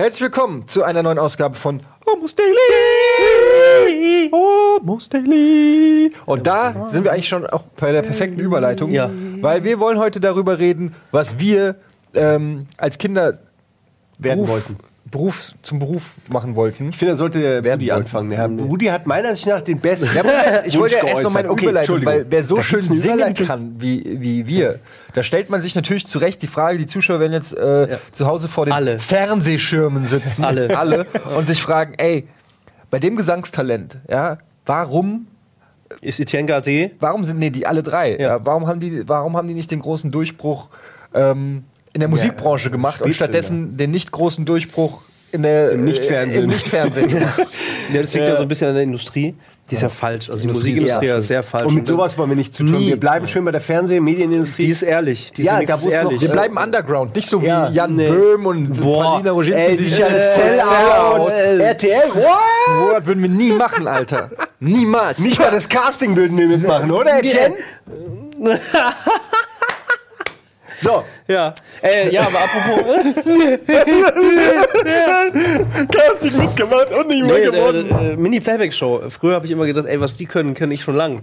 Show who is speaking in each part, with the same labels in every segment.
Speaker 1: Herzlich willkommen zu einer neuen Ausgabe von Almost Daily. Almost Daily. Und da sind wir eigentlich schon auch bei der perfekten Überleitung,
Speaker 2: Ja.
Speaker 1: weil wir wollen heute darüber reden, was wir ähm, als Kinder
Speaker 3: werden
Speaker 1: Beruf,
Speaker 3: wollten.
Speaker 1: Beruf zum Beruf machen wollten.
Speaker 3: Ich finde, da sollte der
Speaker 1: Werden
Speaker 3: Rudi
Speaker 1: wollten.
Speaker 3: anfangen. Der Herr Rudi hat meiner Ansicht nach den besten.
Speaker 1: Ich wollte ja erst noch meine
Speaker 3: okay,
Speaker 1: Überleitung, weil wer so
Speaker 3: Da
Speaker 1: schön singen kann wie, wie wir, da stellt man sich natürlich zu Recht die Frage, die Zuschauer werden jetzt äh, zu Hause vor den
Speaker 2: Alle.
Speaker 1: Fernsehschirmen sitzen,
Speaker 2: Alle.
Speaker 1: alle und sich fragen, ey, bei dem Gesangstalent, ja, warum,
Speaker 2: Ist Etienne Gade?
Speaker 1: warum sind, nee, die alle drei, ja.
Speaker 2: Ja.
Speaker 1: warum haben die, warum haben die nicht den großen Durchbruch ähm, in der Musikbranche gemacht und stattdessen den nicht großen Durchbruch in der
Speaker 3: Im Nichtfernsehen.
Speaker 1: Äh, Im Nichtfernsehen.
Speaker 2: Ja, das liegt ja. so ein bisschen an der Industrie. Die ist ja falsch. Also die
Speaker 1: Industrie ist
Speaker 2: Musikindustrie
Speaker 1: ja
Speaker 2: ist sehr falsch.
Speaker 3: Und mit sowas wollen wir nicht zu tun.
Speaker 2: Nie.
Speaker 3: Wir bleiben schön bei der Fernseh- und Medienindustrie.
Speaker 2: Die ist ehrlich. Die ist
Speaker 3: Ja, da noch-
Speaker 2: ehrlich.
Speaker 1: Wir bleiben Underground, nicht so wie
Speaker 3: Ja,
Speaker 1: Jan
Speaker 2: nee.
Speaker 1: Böhm und
Speaker 2: Boah.
Speaker 1: Paulina Roginski.
Speaker 3: Ey,
Speaker 1: die
Speaker 3: die
Speaker 1: sind
Speaker 3: sind
Speaker 1: Sellout.
Speaker 3: RTL, what?
Speaker 1: Boah, würden wir nie machen, Alter. Niemals.
Speaker 3: Nicht mal das Casting würden wir mitmachen, oder, Etienne? So,
Speaker 2: Ja. Äh, ja, aber apropos.
Speaker 3: Casting mitgemacht und nicht
Speaker 2: nee, äh, äh, Mini-Playback-Show. Früher habe ich immer gedacht, ey, was die können, kenne ich schon lang.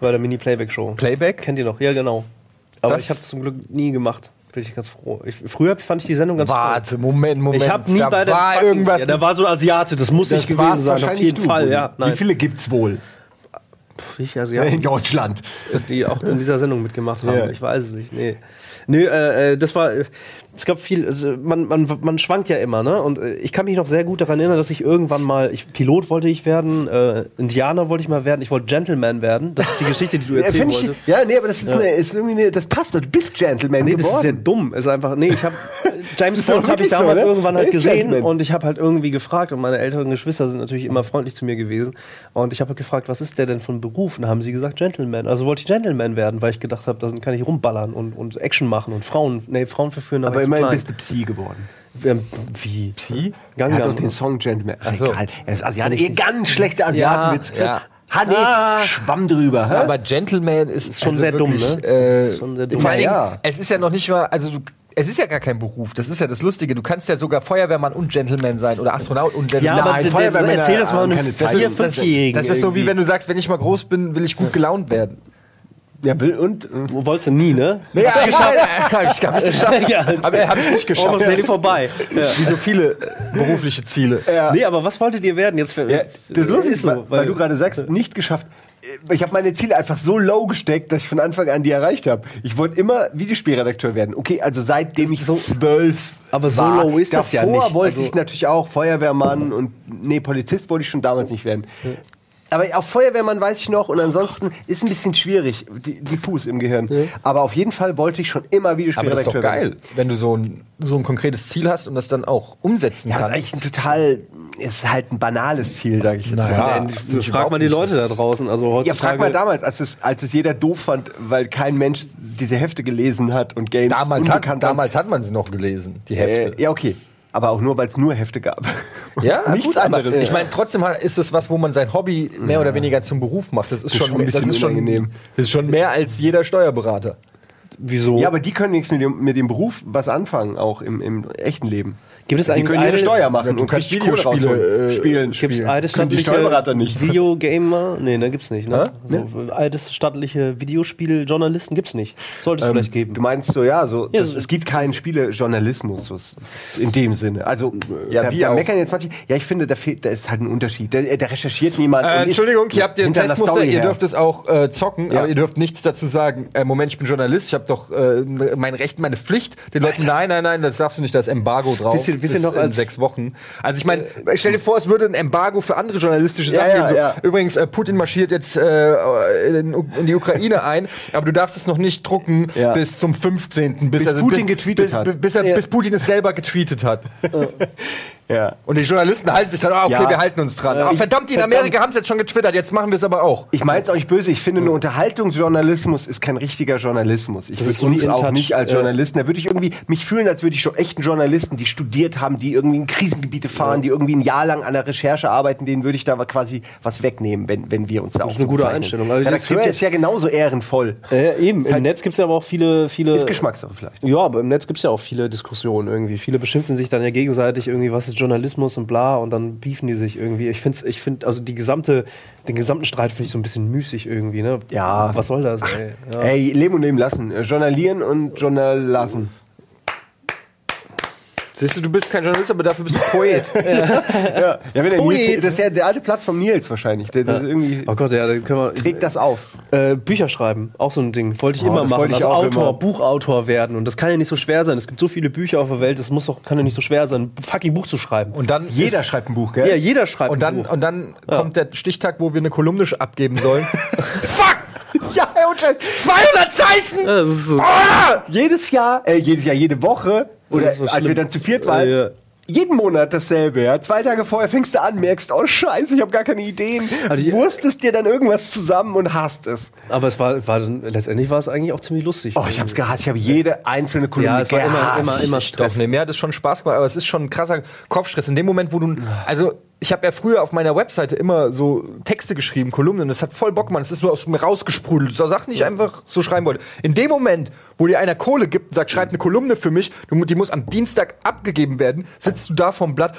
Speaker 2: Bei der Mini-Playback-Show.
Speaker 1: Playback?
Speaker 2: Kennt ihr noch? Ja, genau. Aber
Speaker 1: Das-
Speaker 2: ich habe zum Glück nie gemacht. Bin ich ganz froh. Ich, früher fand ich die Sendung ganz
Speaker 1: Warte, Moment, Moment.
Speaker 2: Ich habe nie
Speaker 1: da
Speaker 2: bei der
Speaker 1: war irgendwas.
Speaker 2: Ja, da war so ein Asiate, das muss
Speaker 3: das war's
Speaker 2: gewesen sein, auf jeden
Speaker 3: du,
Speaker 2: Fall, ja.
Speaker 3: Wie viele gibt's wohl
Speaker 2: Viele Asiaten?
Speaker 3: in Deutschland?
Speaker 2: die auch in dieser Sendung mitgemacht haben.
Speaker 3: Ja.
Speaker 2: Ich weiß es nicht. Nee. Nö, äh, äh, das war. Äh, es gab viel. Also man, man, man schwankt ja immer, ne? Und äh, ich kann mich noch sehr gut daran erinnern, dass ich irgendwann mal. Ich, Pilot wollte ich werden, äh, Indianer wollte ich mal werden, ich wollte Gentleman werden. Das ist die Geschichte, die du
Speaker 3: Ja,
Speaker 2: erzählen
Speaker 3: ich,
Speaker 2: wolltest.
Speaker 3: ja, nee, aber das ist, Eine, ist irgendwie eine, das passt. Du bist Gentleman
Speaker 2: Nee, das ist ja
Speaker 3: geworden.
Speaker 2: dumm. Ist einfach, nee, ich habe James
Speaker 3: ist doch
Speaker 2: Bond habe ich
Speaker 3: wirklich so,
Speaker 2: damals
Speaker 3: ne?
Speaker 2: irgendwann halt gesehen
Speaker 3: Gentleman.
Speaker 2: und ich habe halt irgendwie gefragt und meine älteren Geschwister sind natürlich immer freundlich zu mir gewesen und ich habe halt gefragt, was ist der denn von Beruf? Und dann haben sie gesagt Gentleman. Also wollte ich Gentleman werden, weil ich gedacht habe, dann kann ich rumballern und, und Action machen und Frauen, nee, Frauen verführen. da
Speaker 3: aber
Speaker 2: ich
Speaker 3: immerhin bist du Psi geworden.
Speaker 2: Wie?
Speaker 1: Psi?
Speaker 3: Er
Speaker 2: Gangnam.
Speaker 3: hat doch den Song Gentleman. Ach,
Speaker 1: so.
Speaker 3: egal. Er ist Asiate. Eh, ganz schlechter Asiatenwitz.
Speaker 1: Ja,
Speaker 3: Hanni, schwamm drüber. hä?
Speaker 1: Aber Gentleman ist also
Speaker 2: schon sehr dumm,
Speaker 1: wirklich,
Speaker 2: ne?
Speaker 1: Äh,
Speaker 2: Schon sehr dumm.
Speaker 1: Vor allen Dingen,
Speaker 3: Ja, ja.
Speaker 1: es ist ja noch nicht mal, also du, es ist ja gar kein Beruf. Das ist ja das Lustige. Du kannst ja sogar Feuerwehrmann und Gentleman sein oder Astronaut und Gentleman.
Speaker 2: Ja, aber
Speaker 3: Nein, Feuerwehrmänner
Speaker 2: erzähl das mal einem Vier-,
Speaker 3: Zeit.
Speaker 1: das, das,
Speaker 2: Fünfjährigen
Speaker 1: das ist so wie wenn du sagst, wenn ich mal groß bin, will ich gut gelaunt werden.
Speaker 3: Ja, will und? äh,
Speaker 2: Wo wolltest du nie, ne?
Speaker 1: Nee, ja, geschafft. Hab ich nicht geschafft.
Speaker 2: Ja.
Speaker 1: Aber habe ich nicht geschafft.
Speaker 2: Almost Daily vorbei. Ja.
Speaker 1: Wie so viele äh, berufliche Ziele.
Speaker 3: Ja.
Speaker 2: Nee, aber was wolltet ihr werden jetzt für.
Speaker 3: Ja, das Lustige
Speaker 2: ist
Speaker 3: weil, weil du gerade sagst, nicht geschafft. Ich habe meine Ziele einfach so low gesteckt, dass ich von Anfang an die erreicht habe. Ich wollte immer Videospielredakteur werden. Okay, also seitdem ich zwölf
Speaker 2: Aber so
Speaker 3: war.
Speaker 2: low ist das ja
Speaker 3: Davor
Speaker 2: nicht.
Speaker 3: wollte
Speaker 2: Also-
Speaker 3: ich natürlich auch Feuerwehrmann und nee, Polizist wollte ich schon damals nicht werden. Aber auf Feuerwehrmann weiß ich noch und ansonsten ist ein bisschen schwierig, die- diffus im Gehirn. Aber auf jeden Fall wollte ich schon immer
Speaker 1: Aber das ist
Speaker 3: Videospielredakteur
Speaker 1: doch
Speaker 3: werden.
Speaker 1: geil, wenn du so ein, so ein konkretes Ziel hast und das dann auch umsetzen
Speaker 3: Ja, das ist
Speaker 1: kannst.
Speaker 3: eigentlich ein total, ist halt ein banales Ziel, sage ich jetzt
Speaker 1: Naja.
Speaker 3: mal.
Speaker 1: Ja,
Speaker 2: Frag mal die Leute da draußen. Also
Speaker 3: Ja,
Speaker 2: heutzutage,
Speaker 3: frag mal damals, als es, als es jeder doof fand, weil kein Mensch diese Hefte gelesen hat und Games
Speaker 1: Damals hat, damals hat man sie noch gelesen, die Hefte.
Speaker 3: Äh, ja, okay. Aber auch nur, weil es nur Hefte gab.
Speaker 1: Ja,
Speaker 3: nichts
Speaker 1: gut, aber
Speaker 3: anderes.
Speaker 1: Ich meine, trotzdem ist es was, wo man sein Hobby mehr oder weniger zum Beruf macht. Das ist,
Speaker 3: ist
Speaker 1: schon,
Speaker 3: schon ein
Speaker 1: das
Speaker 3: bisschen
Speaker 1: ist schon,
Speaker 3: unangenehm.
Speaker 1: das ist schon mehr als jeder Steuerberater.
Speaker 2: wieso?
Speaker 3: ja, aber die können nichts mit dem, mit dem Beruf was anfangen, auch im, im echten Leben.
Speaker 2: Gibt es
Speaker 3: Die
Speaker 2: eigentlich
Speaker 3: können
Speaker 2: eine-
Speaker 3: Steuer machen
Speaker 1: du
Speaker 3: und
Speaker 1: kannst Videospiele, äh,
Speaker 3: spielen,
Speaker 2: Gibt es
Speaker 3: die Steuerberater nicht.
Speaker 2: Videogamer? Nee, ne, gibt's nicht, ne? So, eines stattliche Videospieljournalisten gibt's nicht. Sollte es vielleicht geben.
Speaker 3: Du meinst so, ja, so,
Speaker 2: Ja,
Speaker 3: das,
Speaker 2: so-
Speaker 3: es gibt keinen Spielejournalismus so in dem Sinne. Also,
Speaker 1: Ja,
Speaker 3: da,
Speaker 1: wie
Speaker 3: da meckern jetzt manche, ja, ich finde, da, fehlt, da ist halt ein Unterschied. Da, da recherchiert niemand.
Speaker 1: Äh,
Speaker 3: ist
Speaker 1: Entschuldigung, ihr habt den Testmuster, ihr dürft es auch äh, zocken,
Speaker 3: Ja.
Speaker 1: aber ihr dürft nichts dazu sagen. Äh, Moment, ich bin Journalist, ich habe doch äh, mein Recht, meine Pflicht. Den Leuten, nein, nein, nein, das darfst du nicht, das Embargo drauf.
Speaker 2: Wisst ihr- ihr
Speaker 1: Bis
Speaker 2: noch,
Speaker 1: in
Speaker 2: als-
Speaker 1: sechs Wochen. Also ich meine, stell dir vor, es würde ein Embargo für andere journalistische
Speaker 3: Ja,
Speaker 1: Sachen
Speaker 3: ja,
Speaker 1: geben. So,
Speaker 3: ja.
Speaker 1: Übrigens, äh, Putin marschiert jetzt äh, in, in die Ukraine ein, aber du darfst es noch nicht drucken
Speaker 3: Ja.
Speaker 1: bis zum 15. Bis,
Speaker 3: Bis Putin getweetet
Speaker 1: bis,
Speaker 3: hat.
Speaker 1: Bis, er, bis Putin es selber getweetet hat.
Speaker 3: Ja.
Speaker 1: Und die Journalisten halten sich dann, ah, okay,
Speaker 3: Ja.
Speaker 1: wir halten uns dran.
Speaker 3: Ja,
Speaker 1: Ah, verdammt, die in
Speaker 3: verdammt.
Speaker 1: Amerika haben es jetzt schon getwittert, jetzt machen wir es aber auch.
Speaker 3: Ich meine es auch nicht böse, ich finde, ein Unterhaltungsjournalismus ist kein richtiger Journalismus. Ich würde uns auch nicht als
Speaker 2: Ja.
Speaker 3: Journalisten, da würde ich irgendwie mich fühlen, als würde ich schon echten Journalisten, die studiert haben, die irgendwie in Krisengebiete fahren, die irgendwie ein Jahr lang an der Recherche arbeiten, denen würde ich da aber quasi was wegnehmen, wenn, wenn wir uns da
Speaker 2: Das ist eine gute Einstellung. Also das
Speaker 3: Redakteur
Speaker 2: gibt
Speaker 3: ist ja genauso ehrenvoll.
Speaker 2: Äh, eben, im Netz gibt's ja aber auch viele, viele.
Speaker 3: Ist Geschmackssache vielleicht.
Speaker 2: Ja, aber im Netz gibt's ja auch viele Diskussionen irgendwie. Viele beschimpfen sich dann ja gegenseitig irgendwie, was ist Journalismus und bla und dann beefen die sich irgendwie. Ich finde, ich find, also die gesamte, den gesamten Streit finde ich so ein bisschen müßig irgendwie, ne?
Speaker 3: Ja.
Speaker 2: Was soll das, ey? Ja.
Speaker 3: Ey, leben und leben lassen. Äh, Journalieren und Journal lassen.
Speaker 1: Siehst du, du bist kein Journalist, aber dafür bist du Poet.
Speaker 3: Ja, ja wenn der
Speaker 1: Poet.
Speaker 3: Nils, das ist ja der alte Platz vom Nils wahrscheinlich. Der, das irgendwie
Speaker 2: Oh Gott, ja, dann können wir.
Speaker 3: trägt das auf.
Speaker 2: Äh, Bücher schreiben, auch so ein Ding. Wollte ich
Speaker 3: Oh,
Speaker 2: immer
Speaker 3: das
Speaker 2: machen.
Speaker 3: wollte ich
Speaker 2: also
Speaker 3: auch
Speaker 2: Autor,
Speaker 3: immer.
Speaker 2: Buchautor werden. Und das kann ja nicht so schwer sein. Es gibt so viele Bücher auf der Welt, das muss doch, kann ja nicht so schwer sein, ein fucking Buch zu schreiben.
Speaker 1: Und dann
Speaker 3: Jeder
Speaker 1: ist,
Speaker 3: schreibt ein Buch, gell?
Speaker 2: ja, jeder schreibt
Speaker 1: und dann
Speaker 2: ein Buch.
Speaker 1: und dann kommt der Stichtag, wo wir eine Kolumne abgeben sollen.
Speaker 3: Fuck! Ja, und Scheiß. 200 Zeichen!
Speaker 2: Ja, so,
Speaker 3: Ah! Jedes Jahr, äh, jedes Jahr, jede Woche, oder
Speaker 2: so
Speaker 3: als wir
Speaker 2: schlimm.
Speaker 3: dann zu viert waren,
Speaker 2: Ja, ja.
Speaker 3: jeden Monat dasselbe, ja. Zwei Tage vorher fängst du an, merkst, oh Scheiße, ich habe gar keine Ideen.
Speaker 2: Also ich-
Speaker 3: Wurstest dir dann irgendwas zusammen und hasst es.
Speaker 2: aber es war, war dann, letztendlich war es eigentlich auch ziemlich lustig.
Speaker 3: Oh, ich hab's gehasst, ich habe jede einzelne Kolumne
Speaker 2: ja, es war immer,
Speaker 3: gehasst.
Speaker 2: immer, immer
Speaker 1: Doch,
Speaker 2: Stress.
Speaker 1: nee, mir hat es schon Spaß gemacht, aber es ist schon ein krasser Kopfstress. In dem Moment, wo du. Also, ich habe ja früher auf meiner Webseite immer so Texte geschrieben, Kolumnen. Das hat voll Bock gemacht. Es ist nur aus mir rausgesprudelt. So Sachen, die ich einfach so schreiben wollte. In dem Moment, wo dir einer Kohle gibt und sagt, schreib eine Kolumne für mich, die muss am Dienstag abgegeben werden, sitzt du da vorm Blatt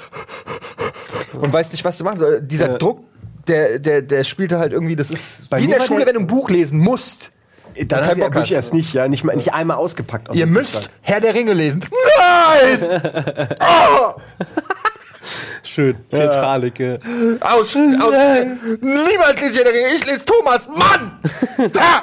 Speaker 1: und weißt nicht, was du machen sollst. Dieser Druck, der, der, der spielte halt irgendwie, das ist
Speaker 3: Bei
Speaker 1: wie in der Schule, wenn du ein Buch lesen musst.
Speaker 3: Dann hast du ja wirklich erst nicht, ja, nicht, mal, nicht einmal ausgepackt. aus
Speaker 1: Ihr müsst. Herr der Ringe lesen. Nein! oh!
Speaker 2: Schön. Theatralik. Ja.
Speaker 1: Aus, aus, niemand lese ich Herr der Ringe, ich lese Thomas Mann! Ha!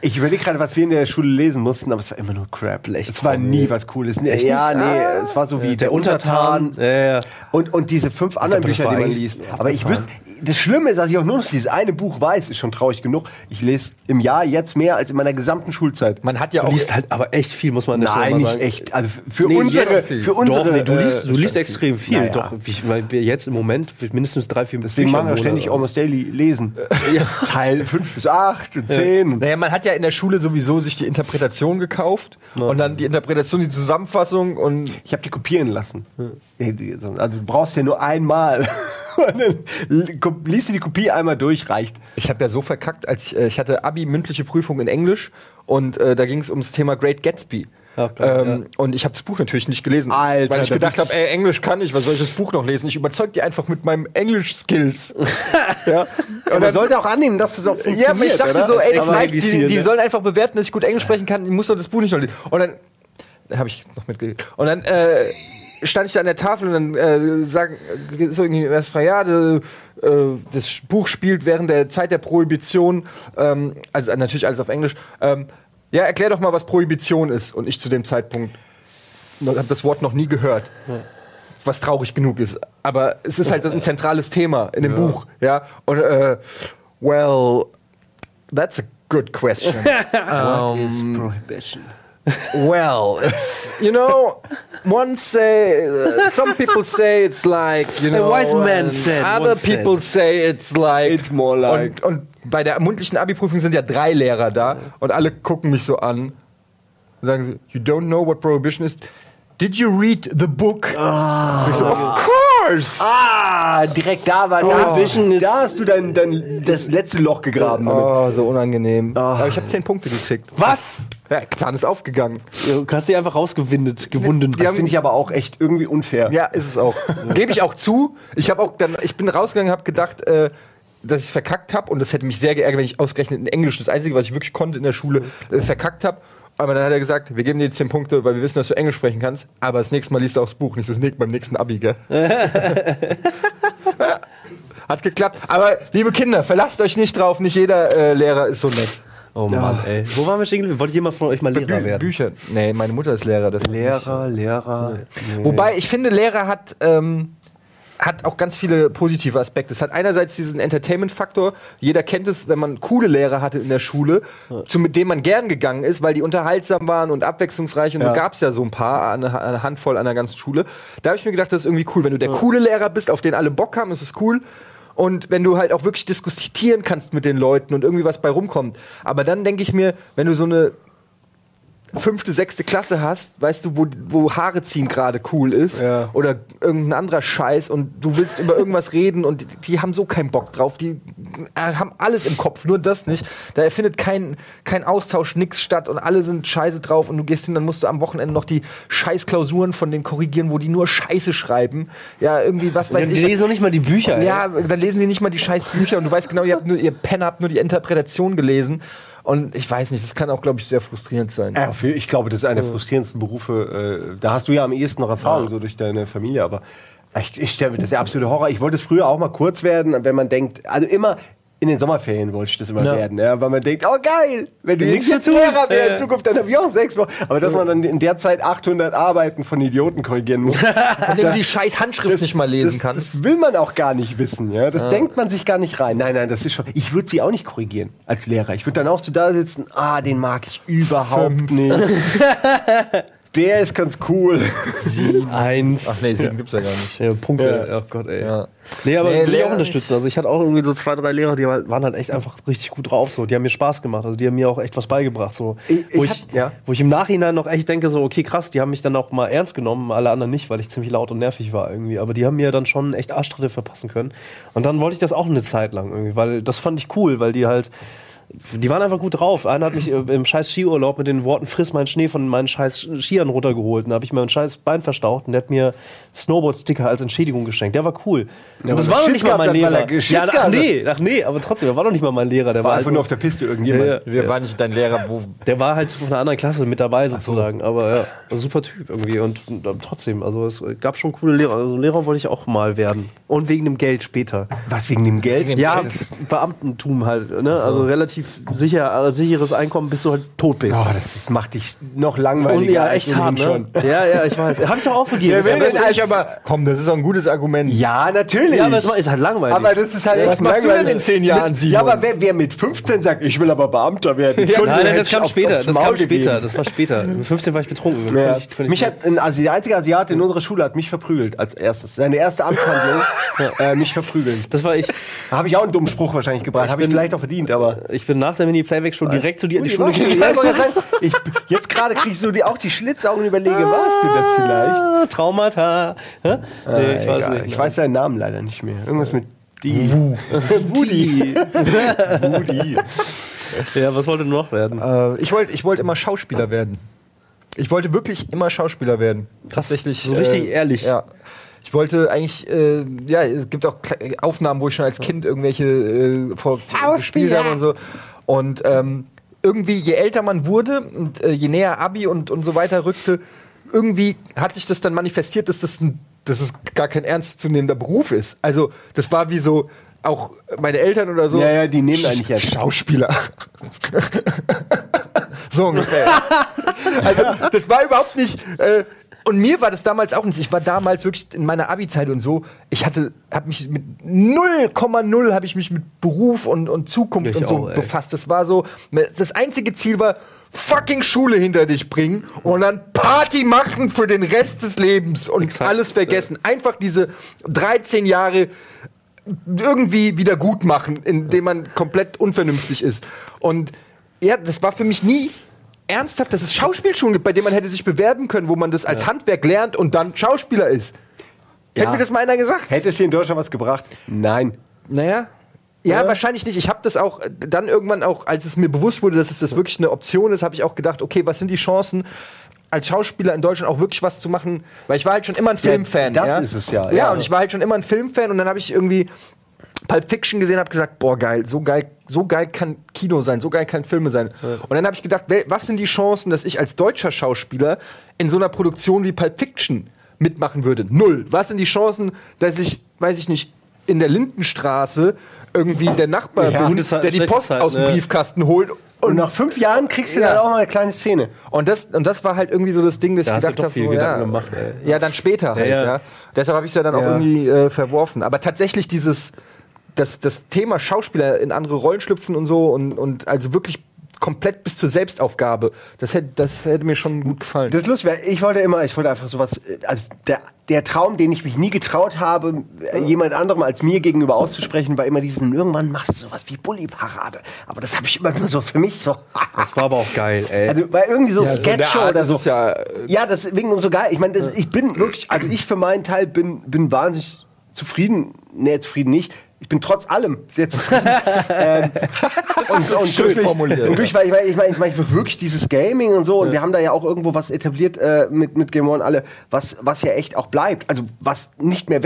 Speaker 3: Ich überlege gerade, was wir in der Schule lesen mussten, aber es war immer nur Crap. Es war nie was Cooles. Nee, ja, nee, es war so wie der, Untertan.
Speaker 2: Ja, ja.
Speaker 3: Und, und diese fünf anderen Bücher, die man liest. Aber ich wüsste, das Schlimme ist, dass ich auch nur noch dieses eine Buch weiß, ist schon traurig genug. Ich lese im Jahr jetzt mehr als in meiner gesamten Schulzeit.
Speaker 1: Man hat ja
Speaker 2: Du
Speaker 1: auch.
Speaker 2: liest halt aber echt viel, muss man
Speaker 3: Nein, nicht
Speaker 2: sagen.
Speaker 3: echt. Also für
Speaker 2: Nee,
Speaker 3: unsere, für unsere.
Speaker 2: Doch, nee, du
Speaker 3: äh,
Speaker 2: liest, du liest extrem viel.
Speaker 3: Naja.
Speaker 2: Doch, wie, weil wir jetzt im Moment mindestens drei, vier
Speaker 3: Deswegen machen wir ständig
Speaker 2: Monat-
Speaker 3: Almost Daily lesen. Teil 5 bis 8 und 10.
Speaker 1: Naja, man hat ja in der Schule sowieso sich die Interpretation gekauft und dann die Interpretation, die Zusammenfassung und
Speaker 3: Ich habe die kopieren lassen. Ja, Also du brauchst ja nur einmal. Dann liest du die Kopie einmal durch, reicht.
Speaker 1: ich habe ja so verkackt, als ich, äh, ich hatte Abi mündliche Prüfung in Englisch und äh, da ging es ums Thema Great Gatsby.
Speaker 2: Ach,
Speaker 1: ähm, Und ich habe das Buch natürlich nicht gelesen,
Speaker 3: Alter,
Speaker 1: weil ich
Speaker 3: da
Speaker 1: gedacht habe, ey, Englisch kann ich, was soll ich das Buch noch lesen? Ich überzeug die einfach mit meinem Englisch-Skills. ja.
Speaker 3: Und man sollte auch annehmen, dass das auch funktioniert,
Speaker 1: Ja, aber ich dachte
Speaker 3: oder?
Speaker 1: so, ey, das reicht, die, die
Speaker 2: ne?
Speaker 1: sollen einfach bewerten, dass ich gut Englisch sprechen kann, ich muss doch das Buch nicht noch lesen. Und dann habe ich noch mitgeredet. Und dann äh, stand ich da an der Tafel und dann äh, sagen so irgendwie erst frei, ja, de, äh, das Buch spielt während der Zeit der Prohibition, ähm, also natürlich alles auf Englisch. Ähm, ja, erklär doch mal, was Prohibition ist. Und ich zu dem Zeitpunkt habe das Wort noch nie gehört. Was traurig genug ist. Aber es ist halt ein zentrales Thema in dem Buch. Ja. Und äh, well, that's a good question.
Speaker 3: Prohibition.
Speaker 1: Well, it's you know, one say uh, some people say it's like you know,
Speaker 2: wise man said
Speaker 1: other
Speaker 2: once said.
Speaker 1: people say it's like
Speaker 3: It's more like-
Speaker 1: und, und bei der mündlichen Abi-Prüfung sind ja drei Lehrer da und alle gucken mich so an und sagen sie, you don't know what prohibition is. Did you read the book? Ich so, of course.
Speaker 3: Ah, direkt da war
Speaker 2: Prohibition
Speaker 3: da.
Speaker 2: ist-
Speaker 3: Da hast du dein, dein das letzte Loch gegraben.
Speaker 1: Oh, so unangenehm. Aber ich habe zehn Punkte gekriegt.
Speaker 2: Was?
Speaker 1: Ja, Plan ist aufgegangen.
Speaker 2: Du hast die einfach rausgewindet, gewunden.
Speaker 3: Das finde ich aber auch echt irgendwie unfair.
Speaker 1: Ja, ist es auch. Gebe ich auch zu. Ich habe auch dann, ich bin rausgegangen, habe gedacht, äh, dass ich verkackt habe und das hätte mich sehr geärgert, wenn ich ausgerechnet in Englisch, das Einzige, was ich wirklich konnte in der Schule, äh, verkackt habe. Aber dann hat er gesagt, wir geben dir jetzt 10 Punkte, weil wir wissen, dass du Englisch sprechen kannst. Aber das nächste Mal liest du auch das Buch, nicht so das nächste beim nächsten Abi, gell? Hat geklappt. Aber liebe Kinder, verlasst euch nicht drauf, nicht jeder äh, Lehrer ist so nett.
Speaker 2: Oh Mann, ey. Wo waren wir stehen? Wollte jemand von euch mal Lehrer
Speaker 1: Bü
Speaker 2: werden?
Speaker 1: Bücher. Nee, meine Mutter ist Lehrer. Das
Speaker 3: Lehrer, Lehrer.
Speaker 1: Wobei ich finde, Lehrer hat, ähm, hat auch ganz viele positive Aspekte. Es hat einerseits diesen Entertainment-Faktor. Jeder kennt es, wenn man coole Lehrer hatte in der Schule, zu, mit denen man gern gegangen ist, weil die unterhaltsam waren und abwechslungsreich. Und so
Speaker 3: Ja.
Speaker 1: gab es ja so ein paar, eine, eine Handvoll an der ganzen Schule. Da habe ich mir gedacht, das ist irgendwie cool. Wenn du der coole Lehrer bist, auf den alle Bock haben, ist es cool. Und wenn du halt auch wirklich diskutieren kannst mit den Leuten und irgendwie was bei rumkommt. Aber dann denke ich mir, wenn du so eine fünfte, sechste Klasse hast, weißt du, wo, wo Haare ziehen gerade cool ist
Speaker 3: Ja.
Speaker 1: oder irgendein anderer Scheiß und du willst über irgendwas reden und die, die haben so keinen Bock drauf. Die äh, haben alles im Kopf, nur das nicht. Da findet kein, kein Austausch, nix statt und alle sind scheiße drauf und du gehst hin, dann musst du am Wochenende noch die scheiß Klausuren von denen korrigieren, wo die nur Scheiße schreiben. Ja, irgendwie, was weiß
Speaker 2: Die
Speaker 1: ich.
Speaker 2: lesen noch nicht mal die Bücher. ey.
Speaker 1: Ja, dann lesen sie nicht mal die scheiß Bücher und du weißt genau, ihr habt nur, ihr Pen habt nur die Interpretation gelesen. Und ich weiß nicht, das kann auch, glaube ich, sehr frustrierend sein.
Speaker 3: Ja, für- ich glaube, das ist einer der frustrierendsten Berufe. Äh, da hast du ja am ehesten noch Erfahrung, so durch deine Familie. Aber ich, ich stelle mir das ist der absolute Horror. Ich wollte es früher auch mal kurz werden, wenn man denkt, also immer. In den Sommerferien wollte ich das immer
Speaker 1: Ja.
Speaker 3: werden, ja, weil man denkt, oh geil, wenn du
Speaker 2: Nichts
Speaker 3: jetzt
Speaker 2: tun.
Speaker 3: Lehrer wärst
Speaker 2: Ja.
Speaker 3: in Zukunft, dann habe ich auch sechs Wochen. Aber dass man dann in der Zeit 800 Arbeiten von Idioten korrigieren muss,
Speaker 1: Von dem du die scheiß Handschrift nicht mal lesen
Speaker 3: das,
Speaker 1: kannst.
Speaker 3: Das will man auch gar nicht wissen, ja. Das denkt man sich gar nicht rein. Nein, nein, das ist schon. Ich würde sie auch nicht korrigieren als Lehrer. Ich würde dann auch so da sitzen, ah, den mag ich überhaupt nicht. Der ist ganz cool.
Speaker 2: Eins.
Speaker 1: Ach nee, sieben gibt's ja gar nicht.
Speaker 2: Ja, Punkte. Oh Gott, ey.
Speaker 1: Ja.
Speaker 2: Nee, aber
Speaker 1: Nee,
Speaker 2: will ich
Speaker 1: Lehrer
Speaker 2: auch unterstützen. Also ich hatte auch irgendwie so zwei, drei Lehrer, die halt- waren halt echt einfach richtig gut drauf. So. Die haben mir Spaß gemacht. Also die haben mir auch echt was beigebracht. So.
Speaker 3: Ich-
Speaker 2: wo,
Speaker 3: ich
Speaker 2: ich,
Speaker 3: hab- ja.
Speaker 2: wo ich im Nachhinein noch echt denke, so, okay, krass, die haben mich dann auch mal ernst genommen, alle anderen nicht, weil ich ziemlich laut und nervig war irgendwie. Aber die haben mir dann schon echt Arschtritte verpassen können. Und dann wollte ich das auch eine Zeit lang irgendwie, weil das fand ich cool, weil die halt. Die waren einfach gut drauf. Einer hat mich äh, im scheiß Skiurlaub mit den Worten friss meinen Schnee von meinen scheiß Skiern runtergeholt. Und da habe ich mir ein scheiß Bein verstaucht und der hat mir Snowboard-Sticker als Entschädigung geschenkt. Der war cool.
Speaker 3: Ja,
Speaker 2: und das war doch nicht mal mein Lehrer.
Speaker 3: er
Speaker 2: Ja, ach nee, ach nee, aber trotzdem, der war doch nicht mal mein Lehrer. Der war,
Speaker 3: War einfach nur auf der Piste irgendjemand.
Speaker 2: Ja, ja.
Speaker 1: Wir waren nicht dein Lehrer, wo.
Speaker 2: der war halt von einer anderen Klasse mit dabei sozusagen. Aber ja, ein super Typ irgendwie. Und, und trotzdem, also es gab schon coole Lehrer. Also Lehrer wollte ich auch mal werden. Und wegen dem Geld später.
Speaker 3: Was wegen dem Geld?
Speaker 2: Ja, Beamtentum halt. Ne? Also relativ sicher, äh, sicheres Einkommen, bis du halt tot bist.
Speaker 3: Oh, das ist, macht dich noch langweiliger.
Speaker 2: Und ja, echt hart, ne? Ja, ja, ich weiß. Hab ich auch aufgegeben.
Speaker 3: Ja,
Speaker 1: Das ist aber, komm, das ist doch ein gutes Argument.
Speaker 3: Ja, natürlich.
Speaker 2: ja, aber es ist halt langweilig.
Speaker 3: Aber das ist halt
Speaker 1: Ja, was machst du denn in zehn Jahren, Simon?
Speaker 3: Ja, aber wer, wer mit 15 sagt, ich will aber Beamter werden. Entschuldigung,
Speaker 2: Nein, nein, das kam später. Das kam später. Das war später. Mit 15 war ich betrunken.
Speaker 3: Ja.
Speaker 2: ich-
Speaker 3: Mich hat also der einzige Asiate in unserer Schule hat mich verprügelt als erstes. Seine erste Amtshandlung, äh, mich verprügeln.
Speaker 2: das war ich.
Speaker 3: Da habe ich auch einen dummen Spruch wahrscheinlich gebracht. Habe ich vielleicht auch verdient, aber.
Speaker 2: Ich bin nach der Mini-Playback schon direkt zu dir in die Schule
Speaker 3: gegangen. Ich, jetzt gerade kriegst du dir auch die Schlitzaugen und überlege, warst du das vielleicht?
Speaker 2: Ah, Traumata. Hä? Nee, ich weiß
Speaker 3: Egal.
Speaker 2: nicht.
Speaker 3: Ich weiß seinen Namen leider nicht mehr. Irgendwas mit die. Woody. Woody.
Speaker 2: Ja, was wollte du noch werden?
Speaker 1: Äh, ich wollte ich wollte immer Schauspieler werden. Ich wollte wirklich immer Schauspieler werden. Tatsächlich.
Speaker 2: so richtig ehrlich.
Speaker 1: Ja. Ich wollte eigentlich, äh, ja, es gibt auch Aufnahmen, wo ich schon als Kind irgendwelche äh, vor, gespielt habe und so. Und ähm, irgendwie, je älter man wurde und äh, je näher Abi und, und so weiter rückte, irgendwie hat sich das dann manifestiert, dass das, ein, dass es gar kein ernstzunehmender Beruf ist. Also, das war wie so, auch meine Eltern oder so.
Speaker 3: Ja, ja, die nehmen eigentlich ernst.
Speaker 1: Schauspieler. so ungefähr. also, das war überhaupt nicht. Äh, und mir war das damals auch nicht. Ich war damals wirklich in meiner Abi-Zeit und so. Ich hatte, habe mich mit 0,0 habe ich mich mit Beruf und, und Zukunft
Speaker 2: Ich
Speaker 1: und so
Speaker 2: auch,
Speaker 1: befasst. Das war so. Das einzige Ziel war fucking Schule hinter dich bringen und dann Party machen für den Rest des Lebens und
Speaker 2: Exakt.
Speaker 1: alles vergessen. Einfach diese 13 Jahre irgendwie wieder gut machen, indem man komplett unvernünftig ist. Und ja, das war für mich nie ernsthaft, dass es Schauspielschulen gibt, bei denen man hätte sich bewerben können, wo man das als Handwerk lernt und dann Schauspieler ist. Hätte
Speaker 3: Ja.
Speaker 1: mir das mal einer gesagt?
Speaker 3: Hätte es hier in Deutschland was gebracht? Nein.
Speaker 1: Naja. Ja,
Speaker 3: Ja.
Speaker 1: wahrscheinlich nicht. Ich habe das auch dann irgendwann auch, als es mir bewusst wurde, dass es das wirklich eine Option ist, habe ich auch gedacht, okay, was sind die Chancen, als Schauspieler in Deutschland auch wirklich was zu machen? Weil ich war halt schon immer ein Filmfan.
Speaker 3: das
Speaker 1: ja?
Speaker 3: ist es ja,
Speaker 1: Ja,
Speaker 3: ja.
Speaker 1: und ich war halt schon immer ein Filmfan und dann habe ich irgendwie Pulp Fiction gesehen, habe gesagt, boah geil, so geil, so geil kann Kino sein, so geil kann Filme sein. Und dann habe ich gedacht, was sind die Chancen, dass ich als deutscher Schauspieler in so einer Produktion wie Pulp Fiction mitmachen würde? Null. Was sind die Chancen, dass ich, weiß ich nicht, in der Lindenstraße irgendwie der Nachbar
Speaker 3: Ja,
Speaker 1: bin,
Speaker 2: das halt
Speaker 1: der die Post
Speaker 2: Zeit,
Speaker 1: aus dem
Speaker 2: ne?
Speaker 1: Briefkasten holt.
Speaker 3: Und nach fünf Jahren kriegst du
Speaker 1: Ja.
Speaker 3: dann auch mal eine kleine Szene.
Speaker 1: Und das, und das war halt irgendwie so das Ding, dass
Speaker 2: Da
Speaker 1: ich gedacht habe, so, ja,
Speaker 2: gemacht,
Speaker 1: ja, dann später halt, ja.
Speaker 2: ja.
Speaker 1: Deshalb habe ich es ja dann auch
Speaker 3: Ja.
Speaker 1: irgendwie äh, verworfen. Aber tatsächlich dieses, das, das Thema Schauspieler in andere Rollen schlüpfen und so und, und also wirklich komplett bis zur Selbstaufgabe, das hätte, das hätte mir schon gut gefallen.
Speaker 3: Das ist lustig, weil ich wollte immer, ich wollte einfach sowas, also der, der Traum, den ich mich nie getraut habe, jemand anderem als mir gegenüber auszusprechen, war immer diesen, irgendwann machst du sowas wie Bulli-Parade. Aber das habe ich immer nur so für mich so.
Speaker 2: Das war aber auch geil, ey.
Speaker 3: Also, weil irgendwie so
Speaker 1: Ja, so in der
Speaker 3: Sketche
Speaker 1: Art
Speaker 3: oder
Speaker 1: ist
Speaker 3: so.
Speaker 1: ja, äh,
Speaker 3: ja, deswegen umso geil. Ich meine, ich bin wirklich, also ich für meinen Teil bin, bin wahnsinnig zufrieden nee, zufrieden nicht. Ich bin trotz allem sehr zufrieden. ähm, und, und
Speaker 1: schön
Speaker 3: glücklich,
Speaker 1: formuliert,
Speaker 3: Und glücklich, weil ich meine, ich meine, ich meine wirklich dieses Gaming und so. Und wir haben da ja auch irgendwo was etabliert äh, mit, mit Game One alle, was, was ja echt auch bleibt. Also was nicht mehr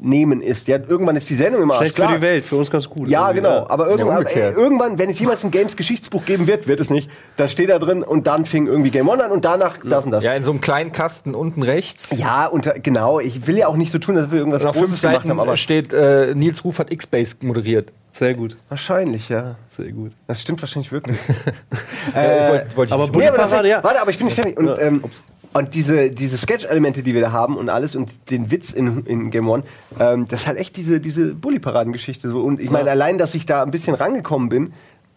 Speaker 3: wegzunehmen ist. Ja, irgendwann ist die Sendung immer
Speaker 2: Schlecht für die Welt, für uns ganz gut.
Speaker 3: Ja,
Speaker 2: irgendwie,
Speaker 3: genau. Aber irgendwann, äh, irgendwann, wenn es jemals ein Games-Geschichtsbuch geben wird, wird es nicht. Da steht da drin und dann fing irgendwie Game One an und danach das und das.
Speaker 1: Ja, in so einem kleinen Kasten unten rechts.
Speaker 3: Ja, unter, genau. Ich will ja auch nicht so tun, dass wir irgendwas
Speaker 1: Und auf fünf
Speaker 3: Großes gemacht haben, aber
Speaker 1: steht, äh, Nils Ruf hat X-Base moderiert.
Speaker 2: Sehr gut,
Speaker 3: wahrscheinlich, ja.
Speaker 2: sehr gut.
Speaker 3: Das stimmt wahrscheinlich wirklich.
Speaker 1: Äh, wollte wollte ich
Speaker 2: aber
Speaker 1: nicht-
Speaker 2: Bulli-
Speaker 3: Nee, aber das,
Speaker 2: ja.
Speaker 3: Warte, aber ich bin nicht fertig. Und,
Speaker 2: Ja.
Speaker 3: ähm, und diese, diese Sketch-Elemente, die wir da haben und alles und den Witz in, in Game One, ähm, das ist halt echt diese, diese Bully-Paraden-Geschichte. So. Und ich meine, allein, dass ich da ein bisschen rangekommen bin,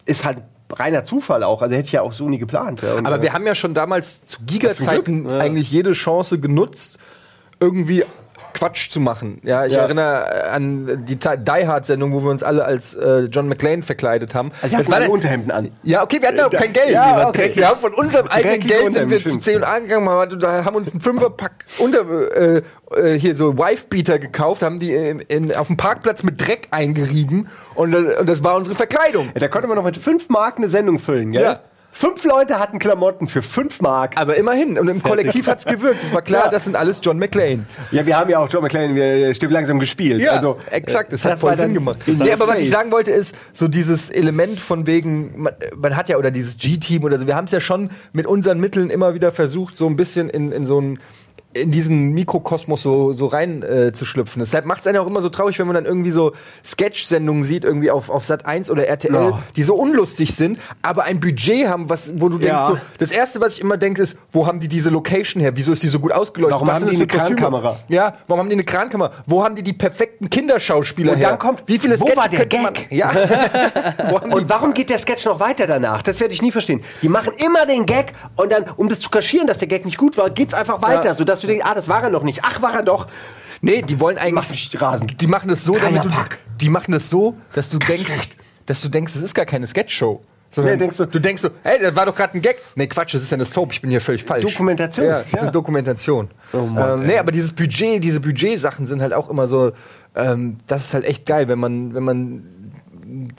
Speaker 3: ist halt reiner Zufall auch. Also hätte ich ja auch so nie geplant. Ja. Und,
Speaker 1: Aber
Speaker 3: äh,
Speaker 1: wir haben ja schon damals zu Giga-Zeiten
Speaker 2: Ja.
Speaker 1: eigentlich jede Chance genutzt, irgendwie Quatsch zu machen. Ja, ich
Speaker 3: Ja.
Speaker 1: erinnere äh, an die Die Hard-Sendung, wo wir uns alle als äh, John McClane verkleidet haben.
Speaker 3: also hatten
Speaker 1: war der-
Speaker 3: Unterhemden an.
Speaker 1: ja, okay, wir hatten auch kein Geld.
Speaker 3: Ja, okay.
Speaker 1: Wir haben von unserem eigenen Geld sind wir zu. C&A gegangen, haben, da haben uns einen Fünferpack unter, äh, äh, hier so Wife-Beater gekauft, haben die in, in, auf dem Parkplatz mit Dreck eingerieben und, äh, und das war unsere Verkleidung.
Speaker 3: Ja, da konnte man noch mit 5 Mark eine Sendung füllen, gell?
Speaker 1: Ja.
Speaker 3: Fünf Leute hatten Klamotten für 5 Mark.
Speaker 1: Aber immerhin, und im Kollektiv hat's gewirkt. Es war klar,
Speaker 3: Ja.
Speaker 1: das sind alles John McClane.
Speaker 3: Ja, wir haben ja auch John McClane, wir stirbt langsam gespielt.
Speaker 1: Ja,
Speaker 3: also,
Speaker 1: exakt, das, hat voll Sinn gemacht. Nee, aber was ich sagen wollte ist, so dieses Element von wegen, man, man hat ja, oder dieses G-Team oder so, wir haben es ja schon mit unseren Mitteln immer wieder versucht, so ein bisschen in, in so ein in diesen Mikrokosmos so, so rein äh, zu schlüpfen. Deshalb macht es einen auch immer so traurig, wenn man dann irgendwie so Sketch-Sendungen sieht, irgendwie auf, auf Sat 1 oder RTL,
Speaker 3: Ja.
Speaker 1: die so unlustig sind, aber ein Budget haben, was, wo du denkst,
Speaker 3: Ja.
Speaker 1: so, das erste, was ich immer denke, ist, wo haben die diese Location her? Wieso ist die so gut ausgeleuchtet?
Speaker 3: Warum
Speaker 1: was
Speaker 3: haben die eine
Speaker 1: Kostüme?
Speaker 3: Krankamera?
Speaker 1: Ja, warum haben die eine Krankamera? Wo haben die die perfekten Kinderschauspieler
Speaker 3: Und
Speaker 1: her?
Speaker 3: dann kommt,
Speaker 1: wie viele
Speaker 3: wo
Speaker 1: Sketche
Speaker 3: war der
Speaker 1: könnte man,
Speaker 3: Gag?
Speaker 1: Ja.
Speaker 3: Und warum geht der Sketch noch weiter danach? Das werde ich nie verstehen. Die machen immer den Gag und dann, um das zu kaschieren, dass der Gag nicht gut war, geht's einfach weiter,
Speaker 1: Ja.
Speaker 3: sodass du denkst, ah, das war er noch nicht. Ach, war er doch.
Speaker 1: nee, die wollen eigentlich
Speaker 3: Mach rasend.
Speaker 1: Die machen das so, damit du, die machen das so, dass du denkst, dass du denkst, das ist gar keine Sketchshow. Sondern
Speaker 3: Nee, denkst du-
Speaker 1: du denkst so, hey, das war doch gerade ein Gag. Nee, Quatsch, das ist ja eine Soap, ich bin hier völlig falsch.
Speaker 3: Dokumentation,
Speaker 1: Ja, das ist eine Dokumentation.
Speaker 3: Oh Mann,
Speaker 1: ähm, nee, aber dieses Budget, diese Budgetsachen sind halt auch immer so, ähm, das ist halt echt geil, wenn man, wenn man,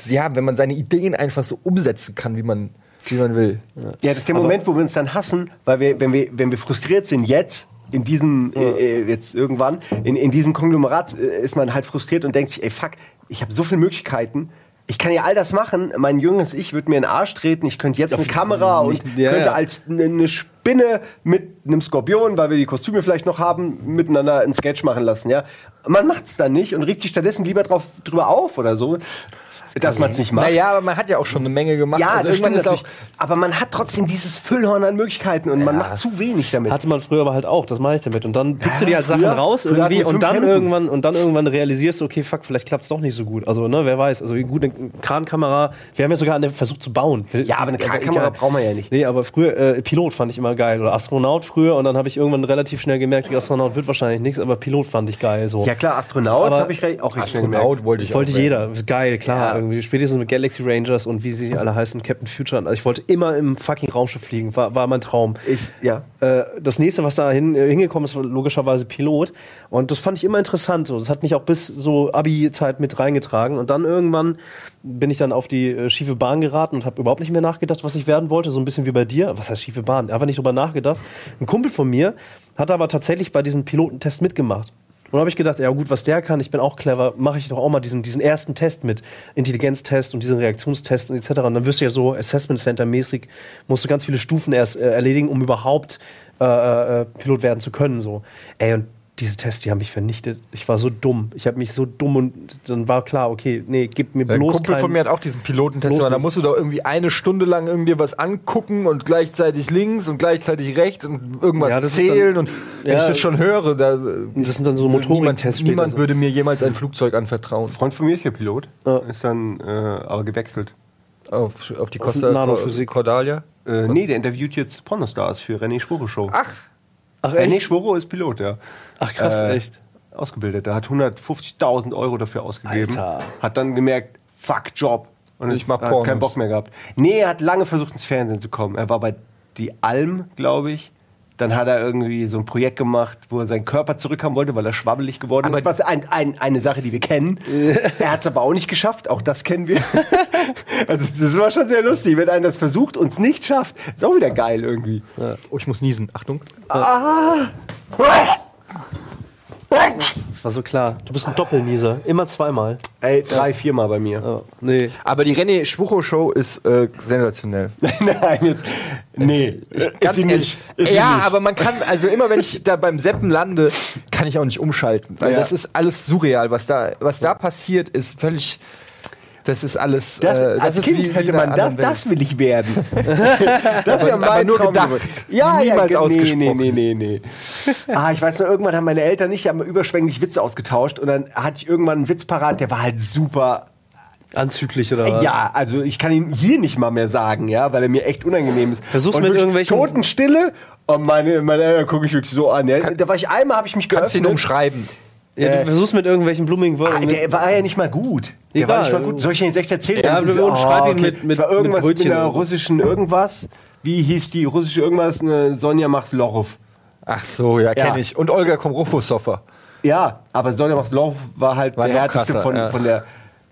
Speaker 1: ja, wenn man seine Ideen einfach so umsetzen kann, wie man, wie man will.
Speaker 3: Ja, das ist der Moment, wo wir uns dann hassen, weil wir, wenn wir, wenn wir frustriert sind jetzt, in diesem, äh, äh, jetzt irgendwann, in, in diesem Konglomerat äh, ist man halt frustriert und denkt sich, ey, fuck, ich habe so viele Möglichkeiten. Ich kann ja all das machen. Mein jüngeres Ich würde mir in den Arsch treten. Ich könnte jetzt eine Kamera und
Speaker 2: ja,
Speaker 3: könnte
Speaker 2: ja.
Speaker 3: als eine eine Spinne mit einem Skorpion, weil wir die Kostüme vielleicht noch haben, miteinander einen Sketch machen lassen. Ja, man macht's dann nicht und regt sich stattdessen lieber drauf, drüber auf oder so, dass man es nicht macht.
Speaker 1: Naja, aber man hat ja auch schon eine Menge gemacht.
Speaker 3: Ja,
Speaker 1: also
Speaker 3: das
Speaker 1: irgendwann
Speaker 3: stimmt
Speaker 1: ist auch.
Speaker 3: Aber man hat trotzdem dieses Füllhorn an Möglichkeiten und man macht zu wenig damit.
Speaker 2: Hatte man früher aber halt auch, das meine ich damit. Und dann pickst du dir halt
Speaker 3: früher-
Speaker 2: Sachen raus irgendwie und dann
Speaker 3: Hemden.
Speaker 2: irgendwann und dann irgendwann realisierst du, okay, fuck, vielleicht klappt es doch nicht so gut. Also, ne, wer weiß. Also gut, eine Krankamera, wir haben ja sogar eine versucht zu bauen.
Speaker 3: Ja, aber eine Krankamera brauchen wir ja nicht.
Speaker 2: Nee, aber früher, äh, Pilot fand ich immer geil. Oder Astronaut früher und dann habe ich irgendwann relativ schnell gemerkt, Astronaut wird wahrscheinlich nichts, aber Pilot fand ich geil. So.
Speaker 3: Ja klar, Astronaut habe ich auch richtig
Speaker 1: Astronaut
Speaker 3: gemerkt.
Speaker 1: wollte ich
Speaker 2: wollte jeder. Geil, klar.
Speaker 3: Ja.
Speaker 2: Irgendwie. Spätestens mit Galaxy Rangers und wie sie alle heißen, Captain Future. Also ich wollte immer im fucking Raumschiff fliegen. War, war mein Traum.
Speaker 3: Ich, ja.
Speaker 2: Äh, das nächste, was da hin, äh, hingekommen ist, war logischerweise Pilot. Und das fand ich immer interessant. So. Das hat mich auch bis so Abi-Zeit mit reingetragen. Und dann irgendwann bin ich dann auf die äh, schiefe Bahn geraten und habe überhaupt nicht mehr nachgedacht, was ich werden wollte. So ein bisschen wie bei dir. Was heißt schiefe Bahn? Einfach nicht drüber nachgedacht. Ein Kumpel von mir hat aber tatsächlich bei diesem Pilotentest mitgemacht. Und habe ich gedacht, ja gut, was der kann, ich bin auch clever, mache ich doch auch mal diesen, diesen ersten Test mit. Intelligenztest und diesen Reaktionstest und etc. Und dann wirst du ja so Assessment Center mäßig, musst du ganz viele Stufen erst äh, erledigen, um überhaupt äh, äh, Pilot werden zu können. So. Ey, und diese Tests, die haben mich vernichtet. Ich war so dumm. Ich habe mich so dumm und dann war klar, okay, nee, gib mir
Speaker 1: Ein
Speaker 2: bloß
Speaker 1: Kumpel
Speaker 2: kein-
Speaker 1: von mir hat auch diesen Pilotentest
Speaker 2: Bloß
Speaker 1: gemacht. Da
Speaker 2: nicht.
Speaker 1: musst du doch irgendwie eine Stunde lang irgendwie was angucken und gleichzeitig links und gleichzeitig rechts und irgendwas
Speaker 2: Ja, das ist
Speaker 1: zählen.
Speaker 2: dann-
Speaker 1: und wenn
Speaker 2: ja.
Speaker 1: ich das schon höre, da,
Speaker 2: Das sind dann so
Speaker 1: niemand,
Speaker 2: Motorentests später
Speaker 1: niemand
Speaker 2: so.
Speaker 1: würde mir jemals ein Flugzeug anvertrauen.
Speaker 3: Freund von mir ist ja Pilot,
Speaker 2: Ja.
Speaker 3: ist dann äh, aber gewechselt.
Speaker 1: Auf, auf die Costa
Speaker 2: Nanophysik.
Speaker 1: Cordalia.
Speaker 3: Äh, nee, der interviewt jetzt Pornostars für René Schworo Show.
Speaker 1: Ach,
Speaker 2: Ach,
Speaker 3: René? Schworo ist Pilot, ja.
Speaker 2: Ach krass,
Speaker 3: Äh,
Speaker 2: echt.
Speaker 3: Ausgebildet. Der hat 150.000 Euro dafür ausgegeben.
Speaker 2: Alter.
Speaker 3: Hat dann gemerkt, fuck Job. Und
Speaker 1: Ich
Speaker 3: es-
Speaker 1: mach Pornos.
Speaker 3: keinen Bock mehr gehabt. Nee, er hat lange versucht ins Fernsehen zu kommen. Er war bei Die Alm, glaube ich. Dann hat er irgendwie so ein Projekt gemacht, wo er seinen Körper zurückhaben wollte, weil er schwabbelig geworden ist. Was ein, ein, eine Sache, die wir kennen. er hat es aber auch nicht geschafft. Auch das kennen wir. also das war schon sehr lustig. Wenn einer das versucht und es nicht schafft, ist auch wieder geil irgendwie.
Speaker 1: Oh, ich muss niesen. Achtung.
Speaker 2: Das war so klar. Du bist ein Doppelnieser. Immer zweimal.
Speaker 3: Ey, drei, viermal bei mir.
Speaker 2: Ja. Nee.
Speaker 1: Aber die René Schwucho Show ist äh, sensationell.
Speaker 3: Nein, jetzt, nee,
Speaker 1: Ganz
Speaker 3: ist sie
Speaker 1: ehrlich.
Speaker 3: nicht. Ist sie
Speaker 1: ja,
Speaker 3: nicht.
Speaker 1: aber man kann, also immer wenn ich da beim Seppen lande, kann ich auch nicht umschalten. Weil
Speaker 3: Ja.
Speaker 1: das ist alles surreal. Was da, was da passiert, ist völlig. Das ist alles.
Speaker 3: Das,
Speaker 1: äh,
Speaker 3: als
Speaker 1: ist
Speaker 3: Kind
Speaker 1: wie- wie
Speaker 3: hätte
Speaker 1: einer
Speaker 3: man das,
Speaker 1: Welt.
Speaker 3: das will ich werden. das wäre mein
Speaker 1: nur
Speaker 3: Traum
Speaker 1: gedacht.
Speaker 3: Ja,
Speaker 1: Niemals
Speaker 3: ja, ge- nee,
Speaker 1: ausgesprochen.
Speaker 3: nee, nee, nee, nee. Ah, ich weiß noch, irgendwann haben meine Eltern nicht, haben überschwänglich Witze ausgetauscht und dann hatte ich irgendwann einen Witz parat, der war halt super.
Speaker 2: Anzüglich oder was?
Speaker 3: Ja, also ich kann ihn hier nicht mal mehr sagen, ja, weil er mir echt unangenehm ist.
Speaker 2: Versuch's
Speaker 3: Und
Speaker 2: mit irgendwelchen-
Speaker 3: Totenstille und meine, meine Eltern gucke ich wirklich so an. Ja. da war ich einmal, habe ich mich
Speaker 1: Kannst du ihn
Speaker 3: geöffnet.
Speaker 1: umschreiben.
Speaker 2: Ja, du versuchst mit irgendwelchen blumigen
Speaker 3: Ah,
Speaker 2: Wörtern. mit-
Speaker 3: der war ja nicht mal gut. Der
Speaker 2: Egal.
Speaker 3: war nicht mal gut. Soll ich den jetzt echt erzählen?
Speaker 2: Ja,
Speaker 3: Dann
Speaker 2: wir
Speaker 3: diese-
Speaker 2: umschreiben ihn mit- mit-
Speaker 3: war irgendwas
Speaker 2: mit
Speaker 3: mit, einer russischen irgendwas. Wie hieß die russische irgendwas? Eine Sonja Maslorov.
Speaker 1: Ach so, ja, kenne
Speaker 3: Ja.
Speaker 1: ich. Und Olga Komrofosoffer.
Speaker 3: Ja, aber Sonja Maslorov war halt
Speaker 1: War
Speaker 3: der härteste
Speaker 1: krasser,
Speaker 3: von,
Speaker 1: ja.
Speaker 3: von der.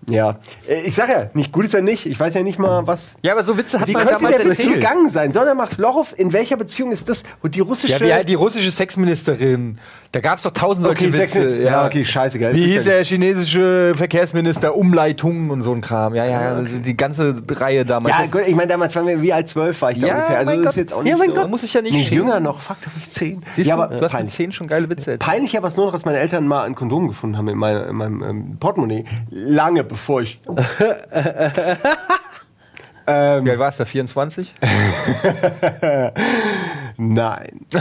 Speaker 3: Ja, Äh, ich sag ja, nicht gut ist er nicht. Ich weiß ja nicht mal, was.
Speaker 1: Ja, aber so Witze hat
Speaker 3: Wie
Speaker 1: man
Speaker 3: könnte
Speaker 1: damals
Speaker 3: der das
Speaker 1: erzählt.
Speaker 3: gegangen sein? Sonja Maslorov, in welcher Beziehung ist das? Und die russische.
Speaker 1: Ja, wie halt die russische Sexministerin. Da gab es doch tausend solche
Speaker 3: Okay,
Speaker 1: Witze.
Speaker 3: Sex- ja, okay, scheiße, gell.
Speaker 1: Wie hieß der chinesische Verkehrsminister? Umleitungen und so ein Kram. Ja, ja, also die ganze Reihe damals.
Speaker 3: ja, gut, ich meine, damals waren wir wie alt zwölf war ich da
Speaker 1: Ja,
Speaker 3: ungefähr. Also
Speaker 1: mein
Speaker 3: das
Speaker 1: Gott.
Speaker 3: ist jetzt auch
Speaker 1: Ja,
Speaker 3: nicht
Speaker 1: mein
Speaker 3: so.
Speaker 1: Gott, muss ich ja nicht
Speaker 3: Nee, jünger noch, fuck, du bist zehn.
Speaker 1: Siehst
Speaker 3: ja,
Speaker 1: du,
Speaker 3: aber
Speaker 1: du hast mit
Speaker 3: peinlich.
Speaker 1: zehn schon geile Witze erzählt.
Speaker 3: Peinlicher war es nur noch, dass meine Eltern mal ein Kondom gefunden haben in meinem, in meinem ähm, Portemonnaie. Lange bevor ich. ähm,
Speaker 1: Wie alt warst du? 24?
Speaker 3: nein.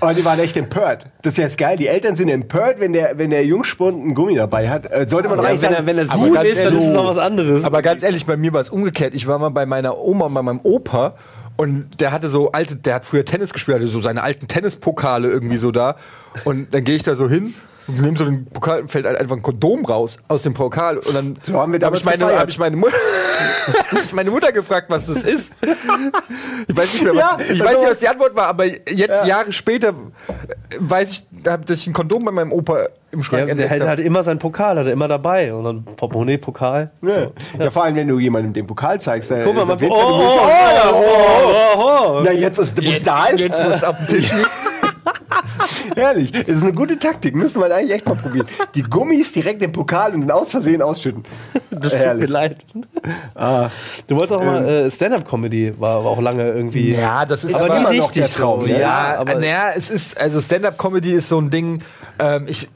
Speaker 3: Aber die waren echt empört. Das ist ja das geil. Die Eltern sind empört, wenn der, wenn der Jungspund einen Gummi dabei hat. Äh, sollte man doch
Speaker 2: Ja,
Speaker 3: eigentlich
Speaker 2: wenn
Speaker 3: sagen,
Speaker 2: er, wenn er sieben ist, dann ist es
Speaker 1: ehrlich-
Speaker 2: auch was anderes.
Speaker 1: Aber ganz ehrlich, bei mir war es umgekehrt. Ich war mal bei meiner Oma und bei meinem Opa und der hatte so alte, der hat früher Tennis gespielt, hatte so seine alten Tennispokale irgendwie so da. Und dann gehe ich da so hin und nehme so den Pokal und fällt halt einfach ein Kondom raus aus dem Pokal. Und dann
Speaker 3: So haben wir
Speaker 1: hab ich meine, hab ich meine ich meine Mutter gefragt, was das ist. Ich weiß nicht mehr, was,
Speaker 3: Ja,
Speaker 1: ich
Speaker 3: also-
Speaker 1: weiß nicht, was die Antwort war, aber jetzt
Speaker 3: Ja.
Speaker 1: Jahre später weiß ich, dass ich ein Kondom bei meinem Opa im Schrank
Speaker 2: ja, der
Speaker 1: hab.
Speaker 2: halt immer seinen Pokal, hat er immer dabei. Und dann Portemonnaie, Pokal.
Speaker 3: Ja. ja, vor allem, wenn du jemandem den Pokal zeigst. dann
Speaker 2: Guck mal,
Speaker 3: ist
Speaker 2: man,
Speaker 3: auf
Speaker 2: oh, oh, oh,
Speaker 3: Möglichkeit-
Speaker 2: oh, oh, oh, oh.
Speaker 3: Na, jetzt ist der da ist.
Speaker 1: Jetzt muss auf dem Tisch liegen.
Speaker 3: Herrlich. Das ist eine gute Taktik. Müssen wir eigentlich echt mal probieren. Die Gummis direkt im Pokal und aus Versehen ausschütten.
Speaker 2: Das tut mir leid. Du wolltest auch mal äh, Stand-Up-Comedy, war, war auch lange irgendwie.
Speaker 1: Ja, das ist
Speaker 3: Aber
Speaker 1: aber
Speaker 3: immer
Speaker 1: nicht
Speaker 3: noch der
Speaker 2: richtig
Speaker 3: Traum.
Speaker 2: so,
Speaker 3: ne?
Speaker 1: Ja,
Speaker 2: Ja,
Speaker 1: aber naja, es ist, also Stand-up-Comedy ist so ein Ding. Ähm, ich,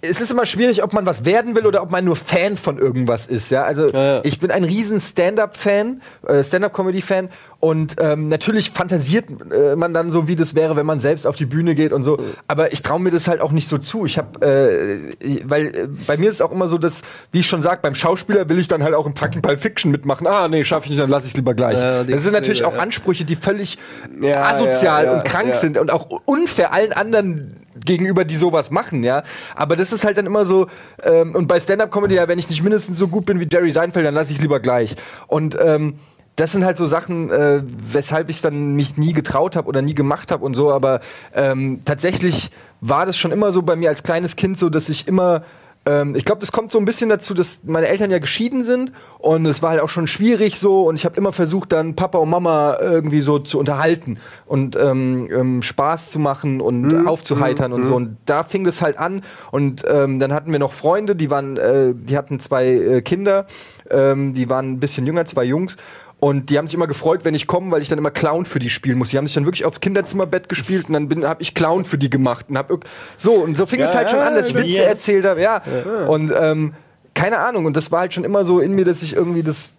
Speaker 1: es ist immer schwierig, ob man was werden will oder ob man nur Fan von irgendwas ist. Ja, also
Speaker 2: Ja, ja.
Speaker 1: ich bin ein riesen Stand-up-Fan, äh, Stand-up-Comedy-Fan und ähm, natürlich fantasiert äh, man dann so, wie das wäre, wenn man selbst auf die Bühne geht und so. Aber ich traue mir das halt auch nicht so zu. Ich habe, äh, weil äh, bei mir ist es auch immer so, dass, wie ich schon sag, beim Schauspieler will ich dann halt auch im fucking Pulp Fiction mitmachen. Ah, nee, schaffe ich nicht, dann lasse ich lieber gleich.
Speaker 2: Ja,
Speaker 1: das sind natürlich auch. Ansprüche, die völlig asozial und krank sind und auch unfair allen anderen gegenüber, die sowas machen, ja. Aber das ist halt dann immer so, ähm, und bei Stand-Up-Comedy, ja, wenn ich nicht mindestens so gut bin wie Jerry Seinfeld, dann lasse ich lieber gleich. Und ähm, das sind halt so Sachen, äh, weshalb ich dann mich nie getraut habe oder nie gemacht habe und so. Aber ähm, tatsächlich war das schon immer so bei mir als kleines Kind so, dass ich immer ähm, ich glaube, das kommt so ein bisschen dazu, dass meine Eltern ja geschieden sind und es war halt auch schon schwierig so und ich habe immer versucht, dann Papa und Mama irgendwie so zu unterhalten und ähm, ähm, Spaß zu machen und aufzuheitern und so. Und da fing das halt an und ähm, dann hatten wir noch Freunde, die waren, äh, die hatten zwei äh, Kinder, ähm, die waren ein bisschen jünger, zwei Jungs. Und die haben sich immer gefreut, wenn ich komme, weil ich dann immer Clown für die spielen muss. Die haben sich dann wirklich aufs Kinderzimmerbett gespielt und dann habe ich Clown für die gemacht und hab so und so fing es halt schon an, dass ich Witze
Speaker 2: Yes.
Speaker 1: erzählt habe, ja. Und ähm, keine Ahnung, und das war halt schon immer so in mir, dass ich irgendwie das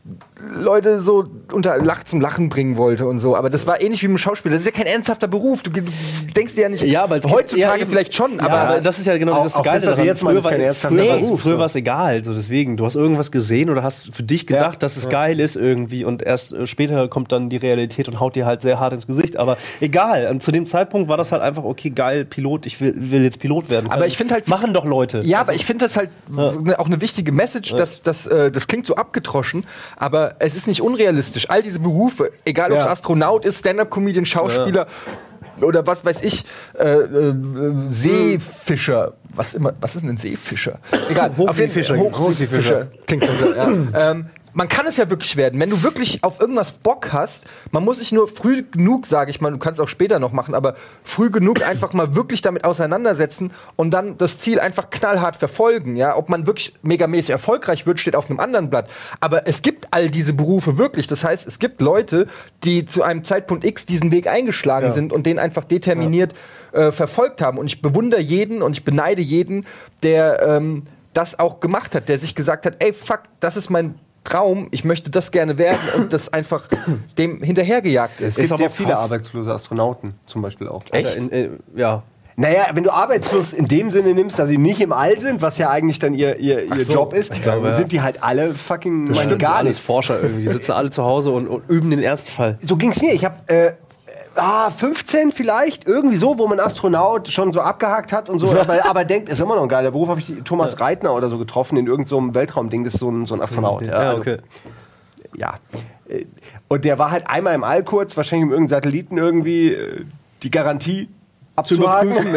Speaker 1: Leute so unter Lach zum Lachen bringen wollte und so. Aber das war ähnlich wie im Schauspiel. Das ist ja kein ernsthafter Beruf. Du, denkst dir ja nicht,
Speaker 2: Ja, aber
Speaker 1: heutzutage
Speaker 2: ja,
Speaker 1: vielleicht schon,
Speaker 2: Ja,
Speaker 1: aber,
Speaker 2: das ist ja genau
Speaker 3: Auch-
Speaker 2: das Geile
Speaker 3: das,
Speaker 2: daran.
Speaker 3: jetzt ist
Speaker 2: war-
Speaker 3: kein
Speaker 2: früher,
Speaker 3: Beruf,
Speaker 2: früher
Speaker 3: so.
Speaker 2: war es egal, so deswegen. Du hast irgendwas gesehen oder hast für dich gedacht,
Speaker 3: Ja.
Speaker 2: dass es geil ist irgendwie und erst äh, später kommt dann die Realität und haut dir halt sehr hart ins Gesicht. Aber egal, und zu dem Zeitpunkt war das halt einfach, okay, geil, Pilot, ich will, will jetzt Pilot werden.
Speaker 1: Aber ich find halt-
Speaker 2: Machen doch Leute.
Speaker 1: Ja, aber ich finde das halt ne- auch eine wichtige Message, dass das, äh, das klingt so abgetroschen, aber es ist nicht unrealistisch. All diese Berufe, egal ob es
Speaker 3: Ja.
Speaker 1: Astronaut ist, Stand-up-Comedian, Schauspieler oder was weiß ich, äh, äh, Seefischer. Was immer, was ist denn ein Seefischer? Egal. jeden-
Speaker 2: Hochseefischer.
Speaker 1: Hochseefischer. Klingt so, ja. ähm, man kann es ja wirklich werden. Wenn du wirklich auf irgendwas Bock hast, man muss sich nur früh genug, sage ich mal, du kannst es auch später noch machen, aber früh genug einfach mal wirklich damit auseinandersetzen und dann das Ziel einfach knallhart verfolgen. Ja, ob man wirklich megamäßig erfolgreich wird, steht auf einem anderen Blatt. Aber es gibt all diese Berufe wirklich. Das heißt, es gibt Leute, die zu einem Zeitpunkt X diesen Weg eingeschlagen sind und den einfach determiniert äh, verfolgt haben. Und ich bewundere jeden und ich beneide jeden, der ähm, das auch gemacht hat, der sich gesagt hat, ey, fuck, das ist mein Traum, ich möchte das gerne werden und das einfach dem hinterhergejagt ist.
Speaker 3: Es gibt sehr viele
Speaker 2: krass.
Speaker 3: arbeitslose Astronauten zum Beispiel auch.
Speaker 1: Echt?
Speaker 2: In, äh, ja.
Speaker 3: Naja, wenn du arbeitslos in dem Sinne nimmst, dass sie nicht im All sind, was ja eigentlich dann ihr, ihr, ihr
Speaker 1: so,
Speaker 3: Job ist,
Speaker 2: glaube,
Speaker 3: sind die halt alle fucking
Speaker 2: Das
Speaker 3: meine,
Speaker 2: stimmt,
Speaker 3: gar
Speaker 2: alles
Speaker 3: nicht.
Speaker 2: Forscher irgendwie. Die sitzen alle zu Hause und, und üben den Ernstfall.
Speaker 3: So ging's mir. Ich habe äh, ah, 15 vielleicht, irgendwie so, wo man Astronaut schon so abgehakt hat und so, aber, aber denkt, ist immer noch ein geiler Beruf. Habe ich die, Thomas Reitner oder so getroffen in irgendeinem so Weltraumding, das ist so ein, so ein Astronaut.
Speaker 2: Ja,
Speaker 3: also,
Speaker 2: okay.
Speaker 3: ja. Äh, Und der war halt einmal im All kurz, wahrscheinlich um irgendeinen Satelliten irgendwie äh, die Garantie abzuhaken.
Speaker 2: überprüfen,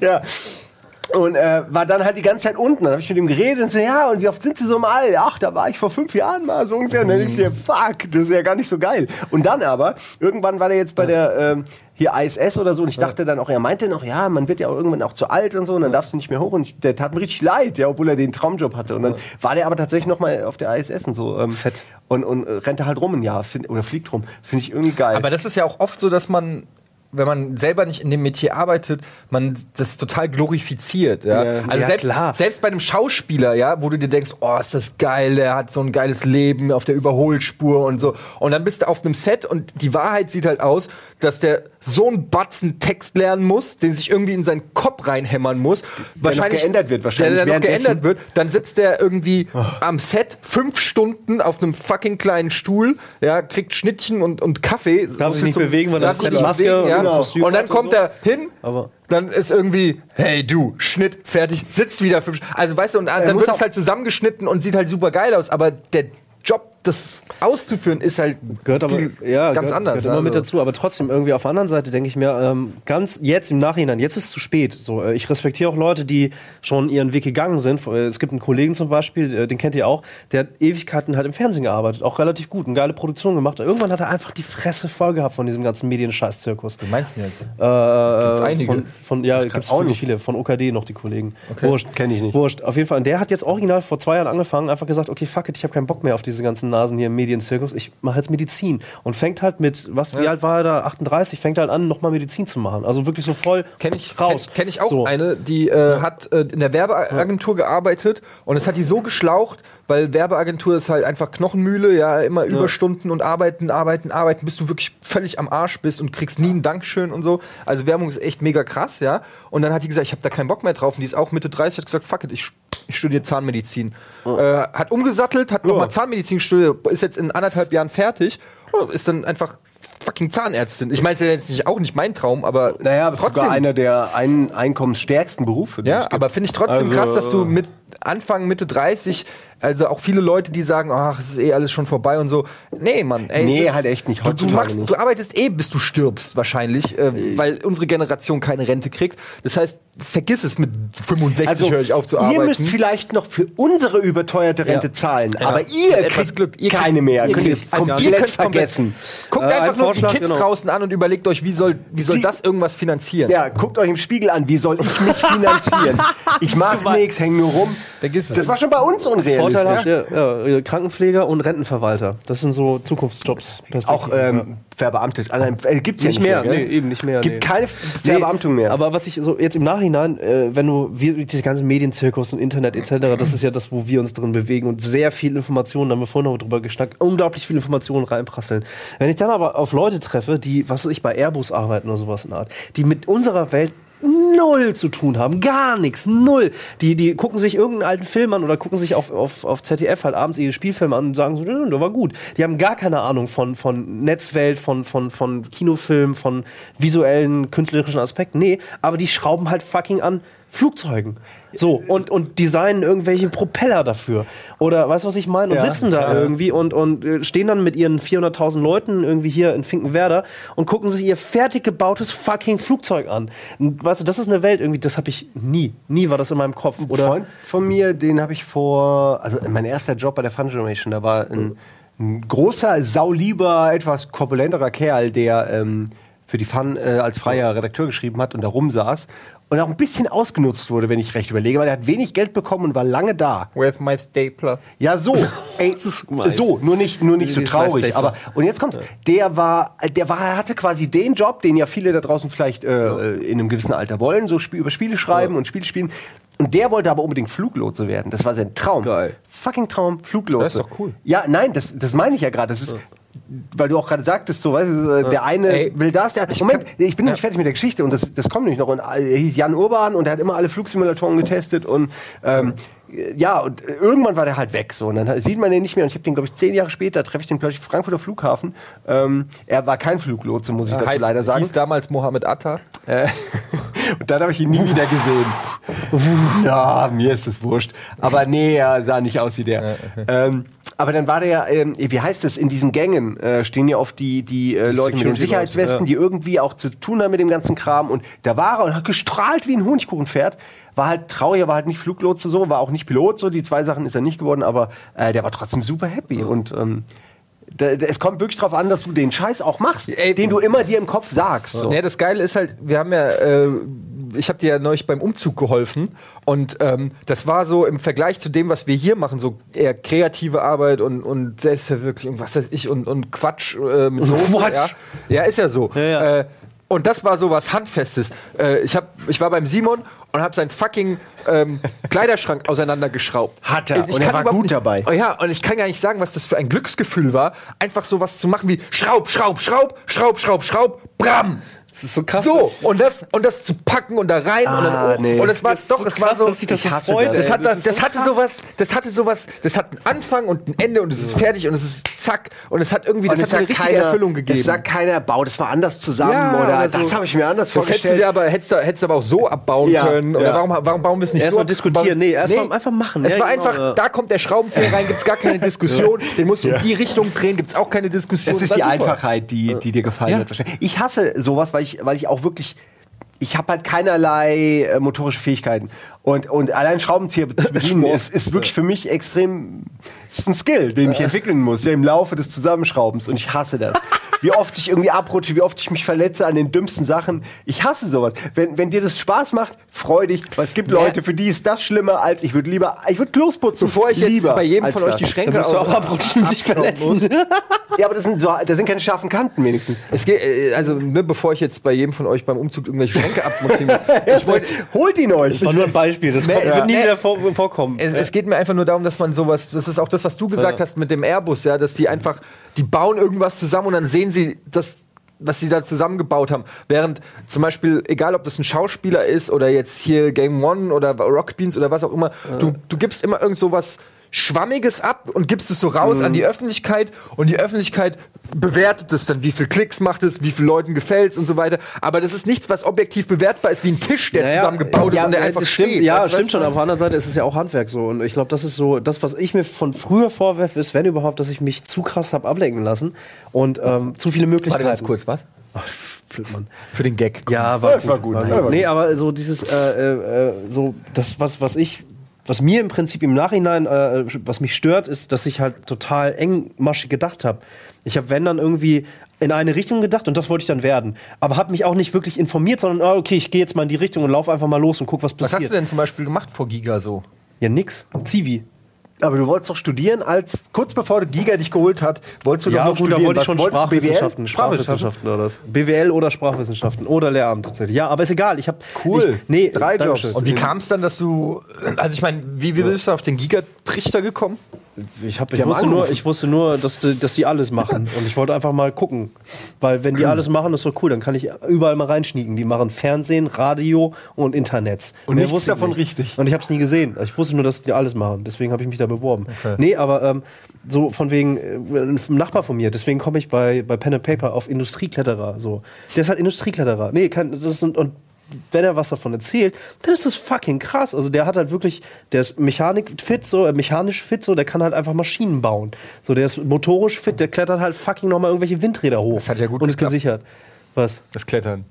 Speaker 3: ja. Und äh, war dann halt die ganze Zeit unten. Dann habe ich mit ihm geredet und so, ja, und wie oft sind sie so im All? Ach, da war ich vor fünf Jahren mal so ungefähr. Und dann denkst du dir, fuck, das ist ja gar nicht so geil. Und dann aber, irgendwann war der jetzt bei der ähm, hier ISS oder so und ich dachte dann auch, er meinte noch, ja, man wird ja auch irgendwann auch zu alt und so und dann darfst du nicht mehr hoch. Und ich, der tat mir richtig leid, ja, obwohl er den Traumjob hatte. Und dann war der aber tatsächlich noch mal auf der ISS und so. Ähm,
Speaker 2: Fett.
Speaker 3: Und, und äh, rennte halt rum ein Jahr find, oder fliegt rum. Finde ich irgendwie geil.
Speaker 1: Aber das ist ja auch oft so, dass man wenn man selber nicht in dem Metier arbeitet, man das total glorifiziert. Ja?
Speaker 3: Ja.
Speaker 1: also
Speaker 2: Ja,
Speaker 1: selbst,
Speaker 2: klar.
Speaker 1: selbst bei einem Schauspieler, ja, wo du dir denkst, oh, ist das geil, der hat so ein geiles Leben auf der Überholspur und so. Und dann bist du auf einem Set und die Wahrheit sieht halt aus, dass der so einen Batzen Text lernen muss, den sich irgendwie in seinen Kopf reinhämmern muss. wahrscheinlich
Speaker 3: geändert wird, wahrscheinlich
Speaker 1: Der, der noch geändert wird. Dann sitzt der irgendwie am Set fünf Stunden auf einem fucking kleinen Stuhl, ja, kriegt Schnittchen und, und Kaffee.
Speaker 2: Darf sich nicht
Speaker 1: zum-
Speaker 2: bewegen, weil er
Speaker 1: sich nicht
Speaker 2: Maske
Speaker 1: bewegen,
Speaker 2: und
Speaker 1: ja.
Speaker 2: Kostüm
Speaker 1: Und dann kommt
Speaker 2: so.
Speaker 1: er hin,
Speaker 2: Aber-
Speaker 1: dann ist irgendwie, hey du, Schnitt, fertig, sitzt wieder fünf. Also weißt du, und dann wird es halt zusammengeschnitten und sieht halt super geil aus, aber der Job, das auszuführen, ist halt
Speaker 2: Gehört aber
Speaker 1: viel
Speaker 2: ja,
Speaker 1: ganz
Speaker 2: gehört,
Speaker 1: anders.
Speaker 2: Gehört immer mit
Speaker 1: also.
Speaker 2: dazu, aber trotzdem irgendwie auf der anderen Seite denke ich mir ähm, ganz jetzt im Nachhinein, jetzt ist es zu spät. So, äh, ich respektiere auch Leute, die schon ihren Weg gegangen sind. Äh, Es gibt einen Kollegen zum Beispiel, äh, den kennt ihr auch, der hat Ewigkeiten halt im Fernsehen gearbeitet, auch relativ gut, eine geile Produktion gemacht. Irgendwann hat er einfach die Fresse voll gehabt von diesem ganzen Medienscheiß-Zirkus.
Speaker 1: Du meinst denn jetzt?
Speaker 2: Äh,
Speaker 1: einige?
Speaker 2: Von, von, ja, gibt es
Speaker 3: auch nicht.
Speaker 2: viele. Von OKD noch die Kollegen.
Speaker 1: Okay.
Speaker 2: Wurscht.
Speaker 3: Kenn ich nicht.
Speaker 2: Wurscht. Auf jeden Fall. Und der hat jetzt original vor zwei Jahren angefangen, einfach gesagt, okay, fuck it, ich habe keinen Bock mehr auf diese ganzen Nasen hier im Medienzirkus. Ich mache jetzt Medizin. Und fängt halt mit, was, wie alt war er da? 38, fängt halt an, nochmal Medizin zu machen. Also wirklich so voll
Speaker 1: Kenn ich,
Speaker 2: raus.
Speaker 1: Kenn, kenn ich auch
Speaker 2: So.
Speaker 1: eine, die äh, hat äh, in der Werbeagentur gearbeitet und es hat die so geschlaucht, weil Werbeagentur ist halt einfach Knochenmühle, ja, immer Überstunden und arbeiten, arbeiten, arbeiten, bis du wirklich völlig am Arsch bist und kriegst nie ein Dankeschön und so. Also Werbung ist echt mega krass, ja. Und dann hat die gesagt, ich habe da keinen Bock mehr drauf. Und die ist auch Mitte 30, hat gesagt, fuck it, ich, ich studiere Zahnmedizin. Äh, hat umgesattelt, hat nochmal Zahnmedizin studiert, ist jetzt in anderthalb Jahren fertig, ist dann einfach fucking Zahnärztin. Ich meine, es ist ja jetzt nicht, auch nicht mein Traum, aber
Speaker 3: naja, aber
Speaker 1: trotzdem.
Speaker 3: sogar einer der ein einkommensstärksten Berufe.
Speaker 1: Ja, aber finde ich trotzdem
Speaker 3: Also,
Speaker 1: krass, dass du mit Anfang, Mitte 30, also auch viele Leute, die sagen, ach, es ist eh alles schon vorbei und so. Nee, Mann. Ey,
Speaker 3: Nee,
Speaker 1: es ist,
Speaker 3: halt echt nicht.
Speaker 1: Du, du, machst,
Speaker 3: nicht.
Speaker 1: du arbeitest eh, bis du stirbst, wahrscheinlich, äh, weil unsere Generation keine Rente kriegt. Das heißt, vergiss es mit 65 höre ich auf zu arbeiten.
Speaker 3: Also, Ihr müsst vielleicht noch für unsere überteuerte Rente
Speaker 2: Ja.
Speaker 3: zahlen,
Speaker 1: Ja.
Speaker 3: aber ihr
Speaker 1: Mit
Speaker 3: kriegt
Speaker 1: Glück. Ihr
Speaker 3: keine mehr.
Speaker 1: ihr
Speaker 3: Könnt ihr
Speaker 1: kriegt- also ihr
Speaker 3: komplett vergessen.
Speaker 1: Guckt
Speaker 2: Äh,
Speaker 1: einfach
Speaker 2: ein
Speaker 1: nur
Speaker 2: Vorschlag,
Speaker 1: die Kids
Speaker 2: genau.
Speaker 1: draußen an und überlegt euch, wie soll, wie soll
Speaker 3: Die-
Speaker 1: das irgendwas finanzieren?
Speaker 3: Ja, guckt euch im Spiegel an, wie soll ich mich finanzieren? ich mach nichts, häng nur rum.
Speaker 1: Vergiss es.
Speaker 3: Das war schon bei uns unrealistisch.
Speaker 2: Vorteilhaft, ja, ja, äh, Krankenpfleger und Rentenverwalter. Das sind so Zukunftsjobs.
Speaker 3: Auch ähm, verbeamtet. Allein, äh, gibt's ja
Speaker 2: Nicht mehr,
Speaker 3: mehr.
Speaker 2: nee, eben nicht mehr.
Speaker 3: Gibt
Speaker 2: nee.
Speaker 3: keine Verbeamtung mehr.
Speaker 2: Aber was ich so jetzt im Nachhinein, äh, wenn du, wir, diese ganzen Medienzirkus und Internet etc., das ist ja das, wo wir uns drin bewegen und sehr viel Informationen, da haben wir vorhin noch drüber geschnackt, unglaublich viele Informationen reinprasseln. Wenn ich dann aber auf Leute treffe, die, was weiß ich, bei Airbus arbeiten oder sowas in der Art, die mit unserer Welt null zu tun haben, gar nichts, null. Die, die gucken sich irgendeinen alten Film an oder gucken sich auf, auf, auf ZDF halt abends ihre Spielfilme an und sagen so, der war gut. Die haben gar keine Ahnung von, von Netzwelt, von, von, von Kinofilmen, von visuellen, künstlerischen Aspekten. Nee, aber die schrauben halt fucking an Flugzeugen. So, und, und designen irgendwelche Propeller dafür. Oder weißt du, was ich meine? Und
Speaker 3: Ja,
Speaker 2: sitzen da irgendwie und, und äh, stehen dann mit ihren 400.000 Leuten irgendwie hier in Finkenwerder und gucken sich ihr fertig gebautes fucking Flugzeug an. Und, weißt du, das ist eine Welt irgendwie, das habe ich nie. Nie war das in meinem Kopf.
Speaker 3: Ein
Speaker 2: Oder
Speaker 3: Freund von mir, den habe ich vor, also mein erster Job bei der Fun Generation, da war ein, ein großer, saulieber, etwas korpulenterer Kerl, der ähm, für die Fun äh, als freier Redakteur geschrieben hat und da rumsaß und auch ein bisschen ausgenutzt wurde, wenn ich recht überlege, weil er hat wenig Geld bekommen und war lange da.
Speaker 1: With my stapler.
Speaker 3: Ja, so. Ey, so, nur nicht, nur nicht so traurig. Aber, und jetzt kommt's. Der war, der war, er hatte quasi den Job, den ja viele da draußen vielleicht äh, in einem gewissen Alter wollen, so über Spiele schreiben und Spiele spielen. Und der wollte aber unbedingt Fluglotse werden. Das war sein Traum.
Speaker 1: Geil.
Speaker 3: Fucking Traum, Fluglotse.
Speaker 1: Das ist doch cool.
Speaker 3: Ja, nein, das, das meine ich ja gerade. Das ist, weil du auch gerade sagtest, so, weißt du, der eine
Speaker 1: Ey,
Speaker 3: will das, der, Moment, ich bin noch nicht fertig mit der Geschichte und das, das kommt nämlich noch. Und äh, er hieß Jan Urban und er hat immer alle Flugsimulatoren getestet und ähm, ja, und irgendwann war der halt weg so und dann sieht man den nicht mehr und ich habe den glaube ich zehn Jahre später treffe ich den ich am Frankfurter Flughafen. Ähm, er war kein Fluglotse, muss ich dazu
Speaker 1: Heißt-
Speaker 3: leider sagen.
Speaker 1: Hieß damals Mohammed Atta.
Speaker 3: Äh, und dann habe ich ihn nie wieder gesehen. Ja, mir ist es wurscht. Aber nee, er sah nicht aus wie der. Ähm, aber dann war der, ähm, wie heißt es, in diesen Gängen äh, stehen ja oft die, die äh, Leute mit den Sicherheitswesten,
Speaker 2: ja.
Speaker 3: die irgendwie auch zu tun haben mit dem ganzen Kram. Und da war er und hat gestrahlt wie ein Honigkuchenpferd. War halt traurig, er war halt nicht Fluglotse so, war auch nicht Pilot so. Die zwei Sachen ist er nicht geworden, aber äh, der war trotzdem super happy. Und ähm, da, da, es kommt wirklich drauf an, dass du den Scheiß auch machst,
Speaker 1: Ey,
Speaker 3: den du immer dir im Kopf sagst. So.
Speaker 1: Ja, das Geile ist halt, wir haben ja, äh, ich habe dir ja neulich beim Umzug geholfen und ähm, das war so im Vergleich zu dem, was wir hier machen, so eher kreative Arbeit und, und Selbstverwirklichung, was weiß ich, und, und Quatsch äh, mit Soße.
Speaker 2: Quatsch.
Speaker 1: Ja. ja, ist ja so.
Speaker 2: ja.
Speaker 1: Äh, und das war so was Handfestes. Äh, ich, hab, ich war beim Simon und habe seinen fucking ähm, Kleiderschrank auseinandergeschraubt.
Speaker 3: Hat er.
Speaker 1: Ich
Speaker 3: Und er war gut dabei.
Speaker 1: Oh ja, und ich kann gar nicht sagen, was das für ein Glücksgefühl war, einfach sowas zu machen wie Schraub, Schraub, Schraub, Schraub, Schraub, Schraub, Bram.
Speaker 2: Das ist so krass.
Speaker 1: So, und das, und das zu packen und da rein und dann
Speaker 3: Ah,
Speaker 1: hoch.
Speaker 3: nee.
Speaker 1: Und es war
Speaker 2: Das
Speaker 1: doch,
Speaker 2: so
Speaker 1: es war so.
Speaker 2: dass sich das
Speaker 3: ich hasse
Speaker 2: freut,
Speaker 3: das.
Speaker 1: das, hat,
Speaker 2: Das
Speaker 1: das, das
Speaker 2: so
Speaker 1: hatte sowas, das hatte sowas, das hat einen Anfang und ein Ende und es ist fertig und es ist zack und es hat irgendwie, das
Speaker 3: Und
Speaker 1: hat
Speaker 3: es
Speaker 1: eine richtige
Speaker 3: keiner-
Speaker 1: Erfüllung gegeben.
Speaker 3: Es sagt keiner, bau das mal anders zusammen
Speaker 1: Ja,
Speaker 3: oder,
Speaker 1: oder so.
Speaker 3: das habe ich mir anders
Speaker 1: das hättest du
Speaker 3: vorgestellt.
Speaker 1: aber, hättest du, hättest aber auch so abbauen
Speaker 3: Ja,
Speaker 1: können. Oder
Speaker 3: ja.
Speaker 1: warum, warum bauen wir es nicht
Speaker 2: Erst
Speaker 1: so?
Speaker 2: mal
Speaker 1: ab?
Speaker 2: diskutieren. Nee, erst mal einfach machen.
Speaker 1: Es war
Speaker 2: genau,
Speaker 1: einfach, da kommt der Schraubenzieher rein, gibt's gar keine Diskussion. Den musst du in die Richtung drehen, gibt's auch keine Diskussion.
Speaker 3: Das ist
Speaker 1: War
Speaker 3: die. Einfachheit, die, die dir gefallen wahrscheinlich. Ich hasse sowas, weil ich, weil ich auch wirklich, ich habe halt keinerlei äh, motorische Fähigkeiten. Und, und allein Schraubenzieher zu bedienen ist, ist wirklich für mich extrem, es ist ein Skill, den ich entwickeln muss, ja, im Laufe des Zusammenschraubens. Und ich hasse das. Wie oft ich irgendwie abrutsche, wie oft ich mich verletze an den dümmsten Sachen. Ich hasse sowas. Wenn, wenn dir das Spaß macht, freu dich, weil es gibt
Speaker 1: Ja.
Speaker 3: Leute, für die ist das schlimmer als ich würde lieber, ich würde Klos putzen.
Speaker 1: Bevor ich jetzt
Speaker 3: lieber
Speaker 1: bei jedem von euch die Schränke aus-
Speaker 2: auch abrutschen und dich verletzen.
Speaker 3: Ja, aber das sind, so, das sind keine scharfen Kanten wenigstens.
Speaker 1: Es geht, äh, also, ne, bevor ich jetzt bei jedem von euch beim Umzug irgendwelche Schränke abmontieren muss. Ich wollte,
Speaker 3: Holt ihn euch.
Speaker 2: Das war nur ein Beispiel. Das
Speaker 1: Nee,
Speaker 2: kommt,
Speaker 1: ja.
Speaker 2: wird nie wieder vor, vorkommen.
Speaker 1: es, es geht mir einfach nur darum, dass man sowas, das ist auch das, was du gesagt hast mit dem Airbus, ja, dass die einfach, die bauen irgendwas zusammen und dann sehen sie das, was sie da zusammengebaut haben. Während zum Beispiel, egal ob das ein Schauspieler ist oder jetzt hier Game One oder Rock Beans oder was auch immer, du, du gibst immer irgend sowas Schwammiges ab und gibst es so raus an die Öffentlichkeit und die Öffentlichkeit bewertet es dann, wie viel Klicks macht es, wie viel Leuten gefällt und so weiter. Aber das ist nichts, was objektiv bewertbar ist, wie ein Tisch, der
Speaker 2: Naja,
Speaker 1: zusammengebaut ist
Speaker 2: ja,
Speaker 1: und der
Speaker 2: äh,
Speaker 1: einfach
Speaker 2: das stimmt,
Speaker 1: steht.
Speaker 2: Ja,
Speaker 1: was
Speaker 2: stimmt schon. Auf der anderen Seite ist es ja auch Handwerk so. Und ich glaube, das ist so, das, was ich mir von früher vorwerfe, ist, wenn überhaupt, dass ich mich zu krass habe ablenken lassen und ähm, zu viele Möglichkeiten.
Speaker 1: Warte ganz kurz, was?
Speaker 2: Ach, blöd, Mann.
Speaker 1: Für den Gag.
Speaker 2: Ja, war,
Speaker 3: Das war gut,
Speaker 2: War
Speaker 3: ja,
Speaker 2: gut. nee, aber so dieses, äh, äh, äh, so das, was, was ich, was mir im Prinzip im Nachhinein, äh, was mich stört, ist, dass ich halt total engmaschig gedacht habe. Ich habe, wenn dann irgendwie in eine Richtung gedacht und das wollte ich dann werden. Aber habe mich auch nicht wirklich informiert, sondern, ah, okay, ich gehe jetzt mal in die Richtung und laufe einfach mal los und guck, was
Speaker 1: Was
Speaker 2: passiert.
Speaker 1: hast du denn zum Beispiel gemacht vor Giga so?
Speaker 2: Ja, nix. Zivi.
Speaker 3: Aber du wolltest doch studieren, als kurz bevor du Giga dich geholt hat, wolltest du doch
Speaker 2: Ja,
Speaker 3: noch
Speaker 2: gut, da
Speaker 3: studieren.
Speaker 2: wollte ich
Speaker 3: Was
Speaker 2: schon? Sprachwissenschaften,
Speaker 3: BWL?
Speaker 2: Sprachwissenschaften oder das. BWL oder Sprachwissenschaften oder Lehramt tatsächlich. Ja, aber ist egal. Ich habe
Speaker 3: Cool.
Speaker 2: Ich, nee,
Speaker 3: Drei. Jobs.
Speaker 1: Und wie kam es dann, dass du. Also, ich meine, wie, wie bist du auf den Giga-Trichter gekommen?
Speaker 2: Ich, hab, ich,
Speaker 3: Die
Speaker 2: wusste nur, ich wusste nur, dass die, dass die alles machen. Und ich wollte einfach mal gucken. Weil wenn die alles machen, ist doch cool. Dann kann ich überall mal reinschnieken. Die machen Fernsehen, Radio und Internet.
Speaker 3: Und
Speaker 2: Mehr
Speaker 3: nichts davon
Speaker 2: nicht.
Speaker 3: richtig.
Speaker 2: Und ich habe es nie gesehen. Ich wusste nur, dass die alles machen. Deswegen habe ich mich da beworben. Nee, aber ähm, so von wegen äh, ein Nachbar von mir. Deswegen komme ich bei, bei Pen and Paper auf Industriekletterer. So. Der ist halt Industriekletterer. Nee, kann, das sind, und wenn er was davon erzählt, dann ist das fucking krass. Also der hat halt wirklich, der ist Mechanik fit, so, äh, mechanisch fit, so, der kann halt einfach Maschinen bauen. So, der ist motorisch fit, der klettert halt fucking nochmal irgendwelche Windräder hoch.
Speaker 1: Das hat ja gut
Speaker 2: Und ist gesichert. Was?
Speaker 1: Das Klettern.